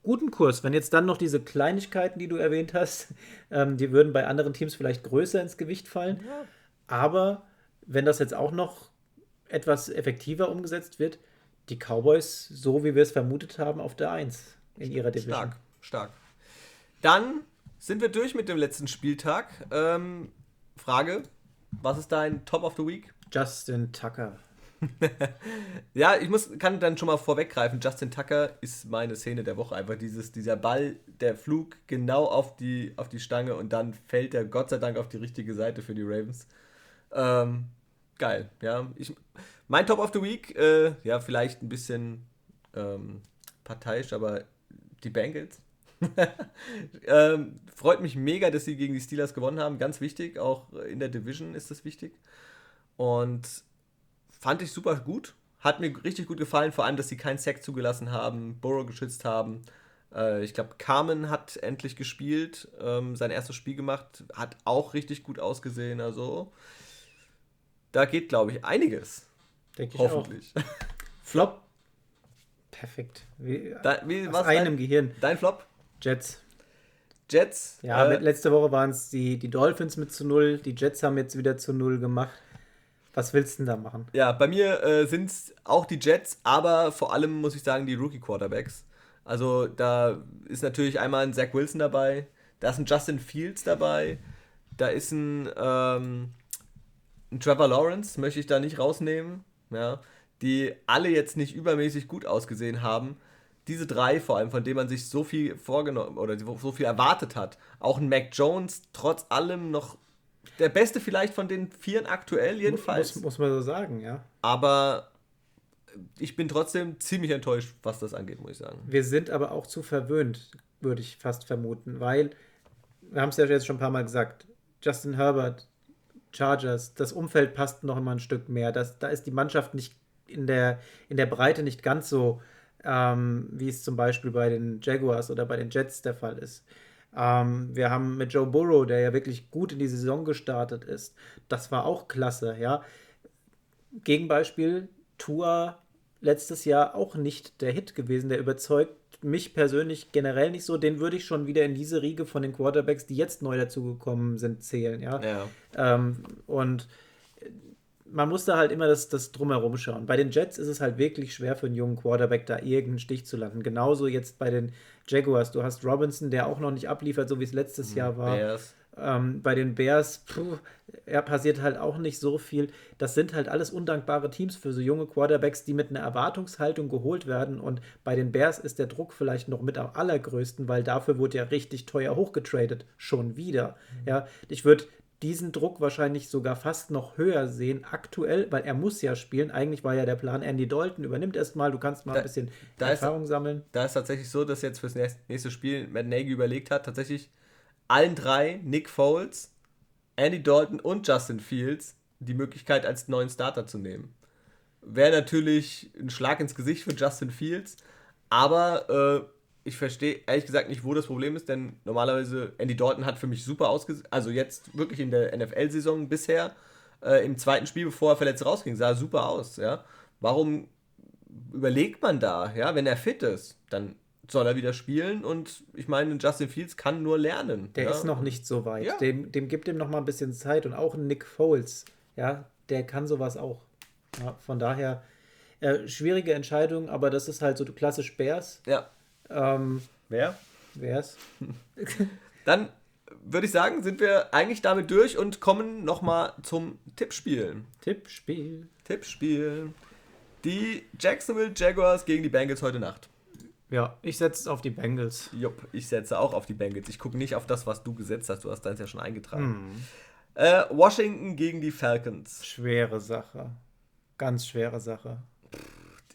Speaker 1: guten Kurs. Wenn jetzt dann noch diese Kleinigkeiten, die du erwähnt hast, ähm, die würden bei anderen Teams vielleicht größer ins Gewicht fallen. Ja. Aber wenn das jetzt auch noch etwas effektiver umgesetzt wird, die Cowboys, so wie wir es vermutet haben, auf der 1 in ihrer Division.
Speaker 2: Stark, stark. Dann sind wir durch mit dem letzten Spieltag. Ähm, Frage: Was ist dein Top of the Week?
Speaker 1: Justin Tucker.
Speaker 2: ja, ich muss, kann dann schon mal vorweggreifen. Justin Tucker ist meine Szene der Woche. Einfach dieses, dieser Ball, der Flug genau auf die, auf die Stange und dann fällt er Gott sei Dank auf die richtige Seite für die Ravens. Ähm, geil, ja. Ich, mein Top of the Week, äh, ja, vielleicht ein bisschen ähm, parteiisch, aber die Bengals. ähm, freut mich mega, dass sie gegen die Steelers gewonnen haben. Ganz wichtig, auch in der Division ist das wichtig. Und fand ich super gut. Hat mir richtig gut gefallen, vor allem, dass sie keinen Sack zugelassen haben, Burrow geschützt haben. Äh, ich glaube, Carmen hat endlich gespielt, ähm, sein erstes Spiel gemacht, hat auch richtig gut ausgesehen. Also, da geht, glaube ich, einiges.
Speaker 1: Denke ich Hoffentlich. Auch. Flop. Perfekt. Wie, da, wie, aus einem dein, Gehirn.
Speaker 2: Dein Flop?
Speaker 1: Jets.
Speaker 2: Jets?
Speaker 1: Ja, äh, letzte Woche waren es die, die Dolphins mit zu null. Die Jets haben jetzt wieder zu null gemacht Was willst du denn da machen?
Speaker 2: Ja, bei mir äh, sind es auch die Jets, aber vor allem muss ich sagen, die Rookie-Quarterbacks. Also da ist natürlich einmal ein Zach Wilson dabei, da ist ein Justin Fields dabei, da ist ein, ähm, ein Trevor Lawrence, möchte ich da nicht rausnehmen, ja, die alle jetzt nicht übermäßig gut ausgesehen haben. Diese drei vor allem, von denen man sich so viel vorgenommen oder so viel erwartet hat. Auch ein Mac Jones, trotz allem noch der beste vielleicht von den Vieren aktuell jedenfalls.
Speaker 1: Muss, muss man so sagen, ja.
Speaker 2: Aber ich bin trotzdem ziemlich enttäuscht, was das angeht, muss ich sagen.
Speaker 1: Wir sind aber auch zu verwöhnt, würde ich fast vermuten, weil, wir haben es ja jetzt schon ein paar Mal gesagt, Justin Herbert, Chargers, das Umfeld passt noch immer ein Stück mehr. Das, da ist die Mannschaft nicht in der, in der Breite nicht ganz so, ähm, wie es zum Beispiel bei den Jaguars oder bei den Jets der Fall ist. Ähm, wir haben mit Joe Burrow, der ja wirklich gut in die Saison gestartet ist, das war auch klasse, ja. Gegenbeispiel, Tua letztes Jahr auch nicht der Hit gewesen, der überzeugt mich persönlich generell nicht so. Den würde ich schon wieder in diese Riege von den Quarterbacks, die jetzt neu dazugekommen sind, zählen, ja.
Speaker 2: Ja.
Speaker 1: Ähm, und man muss da halt immer das, das Drumherum schauen. Bei den Jets ist es halt wirklich schwer für einen jungen Quarterback da irgendeinen Stich zu landen. Genauso jetzt bei den Jaguars. Du hast Robinson, der auch noch nicht abliefert, so wie es letztes Jahr war.
Speaker 2: Bears.
Speaker 1: Ähm, bei den Bears, puh, er passiert halt auch nicht so viel. Das sind halt alles undankbare Teams für so junge Quarterbacks, die mit einer Erwartungshaltung geholt werden. Und bei den Bears ist der Druck vielleicht noch mit am allergrößten, weil dafür wurde ja richtig teuer hochgetradet. Schon wieder. Mhm. Ja, ich würde diesen Druck wahrscheinlich sogar fast noch höher sehen aktuell, weil er muss ja spielen. Eigentlich war ja der Plan, Andy Dalton übernimmt erstmal, du kannst mal da, ein bisschen Erfahrung
Speaker 2: ist,
Speaker 1: sammeln.
Speaker 2: Da ist tatsächlich so, dass jetzt fürs nächste Spiel Matt Nagy überlegt hat, tatsächlich allen drei, Nick Foles, Andy Dalton und Justin Fields, die Möglichkeit als neuen Starter zu nehmen. Wäre natürlich ein Schlag ins Gesicht für Justin Fields, aber äh, ich verstehe ehrlich gesagt nicht, wo das Problem ist, denn normalerweise Andy Dalton hat für mich super ausgesehen, also jetzt wirklich in der NFL-Saison bisher, äh, im zweiten Spiel, bevor er verletzt rausging, sah er super aus, ja. Warum überlegt man da, ja, wenn er fit ist, dann soll er wieder spielen und ich meine, Justin Fields kann nur lernen.
Speaker 1: Der
Speaker 2: ja.
Speaker 1: ist noch nicht so weit. Ja. Dem, dem gibt ihm noch mal ein bisschen Zeit und auch Nick Foles, ja, der kann sowas auch. Ja, von daher äh, schwierige Entscheidung, aber das ist halt so klassisch Bears.
Speaker 2: Ja.
Speaker 1: Ähm,
Speaker 2: Wer?
Speaker 1: Wer's?
Speaker 2: Dann würde ich sagen, sind wir eigentlich damit durch und kommen nochmal zum Tippspiel.
Speaker 1: Tippspiel.
Speaker 2: Tippspiel. Die Jacksonville Jaguars gegen die Bengals heute Nacht.
Speaker 1: Ja, ich setze auf die Bengals.
Speaker 2: Jupp, ich setze auch auf die Bengals. Ich gucke nicht auf das, was du gesetzt hast. Du hast deins ja schon eingetragen. Hm. Äh, Washington gegen die Falcons.
Speaker 1: Schwere Sache. Ganz schwere Sache.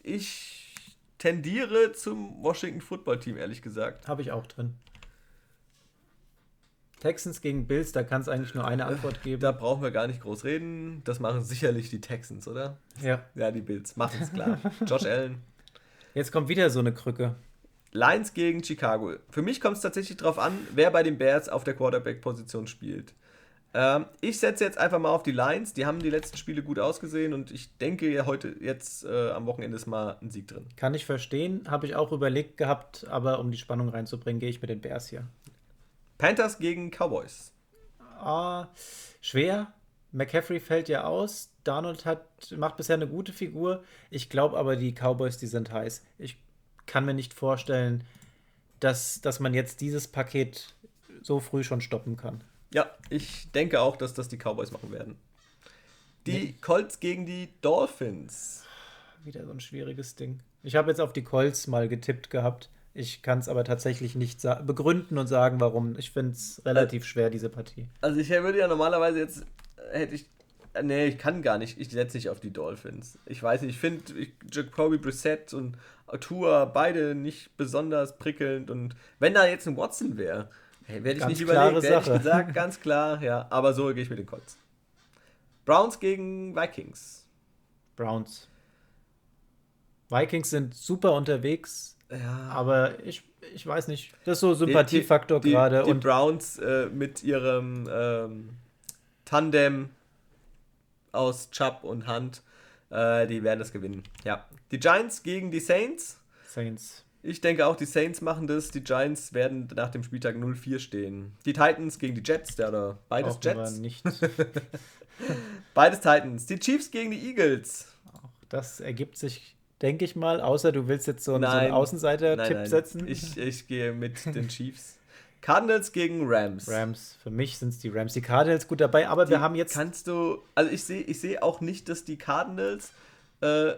Speaker 2: Ich tendiere zum Washington Football Team, ehrlich gesagt.
Speaker 1: Habe ich auch drin. Texans gegen Bills, da kann es eigentlich nur eine Antwort geben.
Speaker 2: Da brauchen wir gar nicht groß reden. Das machen sicherlich die Texans, oder?
Speaker 1: Ja.
Speaker 2: Ja, die Bills. Machen es klar. Josh Allen.
Speaker 1: Jetzt kommt wieder so eine Krücke.
Speaker 2: Lions gegen Chicago. Für mich kommt es tatsächlich darauf an, wer bei den Bears auf der Quarterback-Position spielt. Ähm, ich setze jetzt einfach mal auf die Lions. Die haben die letzten Spiele gut ausgesehen und ich denke, heute jetzt äh, am Wochenende ist mal ein Sieg drin.
Speaker 1: Kann ich verstehen, habe ich auch überlegt gehabt, aber um die Spannung reinzubringen, gehe ich mit den Bears hier.
Speaker 2: Panthers gegen Cowboys.
Speaker 1: Ah, schwer. McCaffrey fällt ja aus. Donald hat, macht bisher eine gute Figur. Ich glaube aber, die Cowboys, die sind heiß. Ich kann mir nicht vorstellen, dass, dass man jetzt dieses Paket so früh schon stoppen kann.
Speaker 2: Ja, ich denke auch, dass das die Cowboys machen werden. Die nee. Colts gegen die Dolphins.
Speaker 1: Wieder so ein schwieriges Ding. Ich habe jetzt auf die Colts mal getippt gehabt. Ich kann es aber tatsächlich nicht begründen und sagen, warum. Ich finde es relativ schwer, diese Partie.
Speaker 2: Also ich würde ja normalerweise jetzt, hätte ich, nee, ich kann gar nicht, ich setze nicht auf die Dolphins. Ich weiß nicht, ich finde Jacoby Brissett und Tua beide nicht besonders prickelnd und wenn da jetzt ein Watson wäre, Hey, werde ich nicht überlegt, hätte ich gesagt, ganz klar, ja. Aber so gehe ich mit den Colts. Browns gegen Vikings.
Speaker 1: Browns. Vikings sind super unterwegs,
Speaker 2: ja.
Speaker 1: aber ich, ich weiß nicht. Das ist so Sympathiefaktor gerade.
Speaker 2: Die, die, die Browns äh, mit ihrem ähm, Tandem aus Chubb und Hunt, äh, die werden das gewinnen. Ja. Die Giants gegen die Saints.
Speaker 1: Saints.
Speaker 2: Ich denke auch, die Saints machen das. Die Giants werden nach dem Spieltag 0-4 stehen. Die Titans gegen die Jets, der oder beides Brauchen Jets.
Speaker 1: nicht.
Speaker 2: Beides Titans. Die Chiefs gegen die Eagles.
Speaker 1: Das ergibt sich, denke ich mal, außer du willst jetzt so einen, so einen Außenseiter-Tipp setzen.
Speaker 2: Ich, ich gehe mit den Chiefs. Cardinals gegen Rams.
Speaker 1: Rams. Für mich sind es die Rams. Die Cardinals gut dabei, aber
Speaker 2: die
Speaker 1: wir haben jetzt.
Speaker 2: Kannst du. Also ich sehe ich seh auch nicht, dass die Cardinals äh,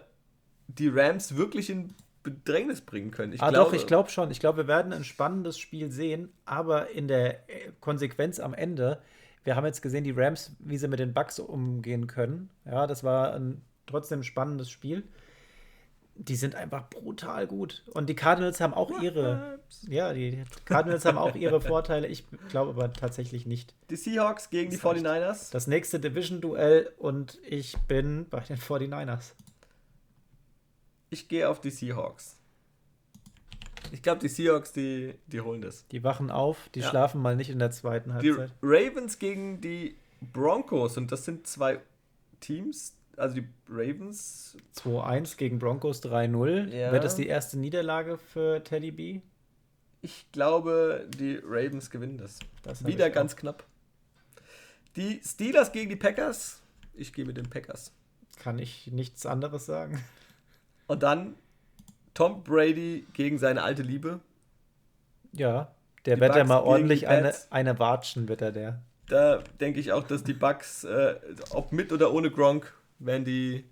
Speaker 2: die Rams wirklich in Bedrängnis bringen können.
Speaker 1: Ich ah, glaube, doch, ich glaube schon. Ich glaube, wir werden ein spannendes Spiel sehen, aber in der äh, Konsequenz am Ende, wir haben jetzt gesehen, die Rams, wie sie mit den Bugs umgehen können. Ja, das war ein trotzdem spannendes Spiel die sind einfach brutal gut. Und die Cardinals haben auch ihre. Ja, die Cardinals haben auch ihre Vorteile. Ich glaube aber tatsächlich nicht.
Speaker 2: Die Seahawks gegen die 49ers.
Speaker 1: Das nächste Division-Duell und ich bin bei den 49ers.
Speaker 2: Ich gehe auf die Seahawks. Ich glaube, die Seahawks, die, die holen das.
Speaker 1: Die wachen auf, die ja. schlafen mal nicht in der zweiten Halbzeit.
Speaker 2: Die Ravens gegen die Broncos und das sind zwei Teams, also die Ravens.
Speaker 1: 2-1 gegen Broncos 3-0. Ja. Wird das die erste Niederlage für Teddy B?
Speaker 2: Ich glaube, die Ravens gewinnen das. das Wieder ganz auch. knapp. Die Steelers gegen die Packers. Ich gehe mit den Packers.
Speaker 1: Kann ich nichts anderes sagen.
Speaker 2: Und dann Tom Brady gegen seine alte Liebe.
Speaker 1: Ja, der die wird ja mal ordentlich eine, eine Watschen, wird er der.
Speaker 2: Da denke ich auch, dass die Bucks, äh, ob mit oder ohne Gronk, werden die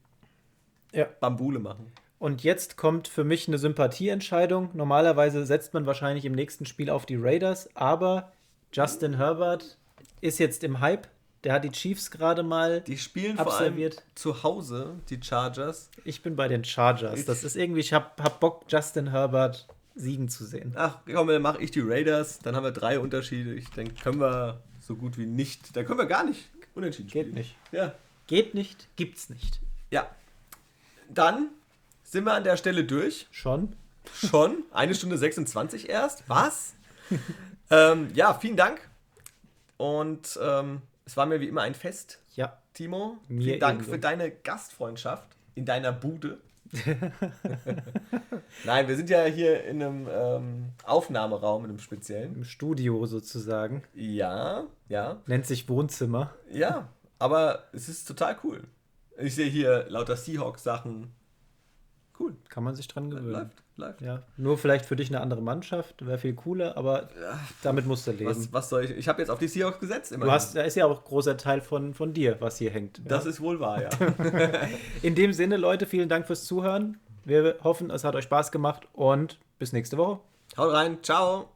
Speaker 2: ja. Bambule machen.
Speaker 1: Und jetzt kommt für mich eine Sympathieentscheidung. Normalerweise setzt man wahrscheinlich im nächsten Spiel auf die Raiders, aber Justin Herbert ist jetzt im Hype. Der hat die Chiefs gerade mal
Speaker 2: Die spielen absolviert. vor allem zu Hause, die Chargers.
Speaker 1: Ich bin bei den Chargers. Das ist irgendwie, ich hab, hab Bock, Justin Herbert siegen zu sehen.
Speaker 2: Ach, komm, dann mache ich die Raiders. Dann haben wir drei Unterschiede. Ich denke, können wir so gut wie nicht. Da können wir gar nicht unentschieden
Speaker 1: spielen. Geht nicht.
Speaker 2: Ja.
Speaker 1: Geht nicht, gibt's nicht.
Speaker 2: Ja. Dann sind wir an der Stelle durch.
Speaker 1: Schon?
Speaker 2: Schon? Eine Stunde 26 erst? Was? ähm, ja, vielen Dank. Und ähm, es war mir wie immer ein Fest.
Speaker 1: Ja.
Speaker 2: Timo, mir vielen Dank ebenso. für deine Gastfreundschaft in deiner Bude. Nein, wir sind ja hier in einem ähm, Aufnahmeraum, in einem speziellen.
Speaker 1: Im Studio sozusagen.
Speaker 2: Ja, ja.
Speaker 1: Nennt sich Wohnzimmer.
Speaker 2: Ja, aber es ist total cool. Ich sehe hier lauter Seahawks-Sachen. Cool.
Speaker 1: Kann man sich dran gewöhnen.
Speaker 2: Läuft, läuft.
Speaker 1: Ja. Nur vielleicht für dich eine andere Mannschaft, wäre viel cooler, aber damit musst du leben.
Speaker 2: Was, was soll ich? Ich habe jetzt auf die Seahawks gesetzt.
Speaker 1: Immerhin. Du hast, da ist ja auch ein großer Teil von, von dir, was hier hängt.
Speaker 2: Das ja? ist wohl wahr, ja.
Speaker 1: In dem Sinne, Leute, vielen Dank fürs Zuhören. Wir hoffen, es hat euch Spaß gemacht und bis nächste Woche.
Speaker 2: Haut rein, ciao.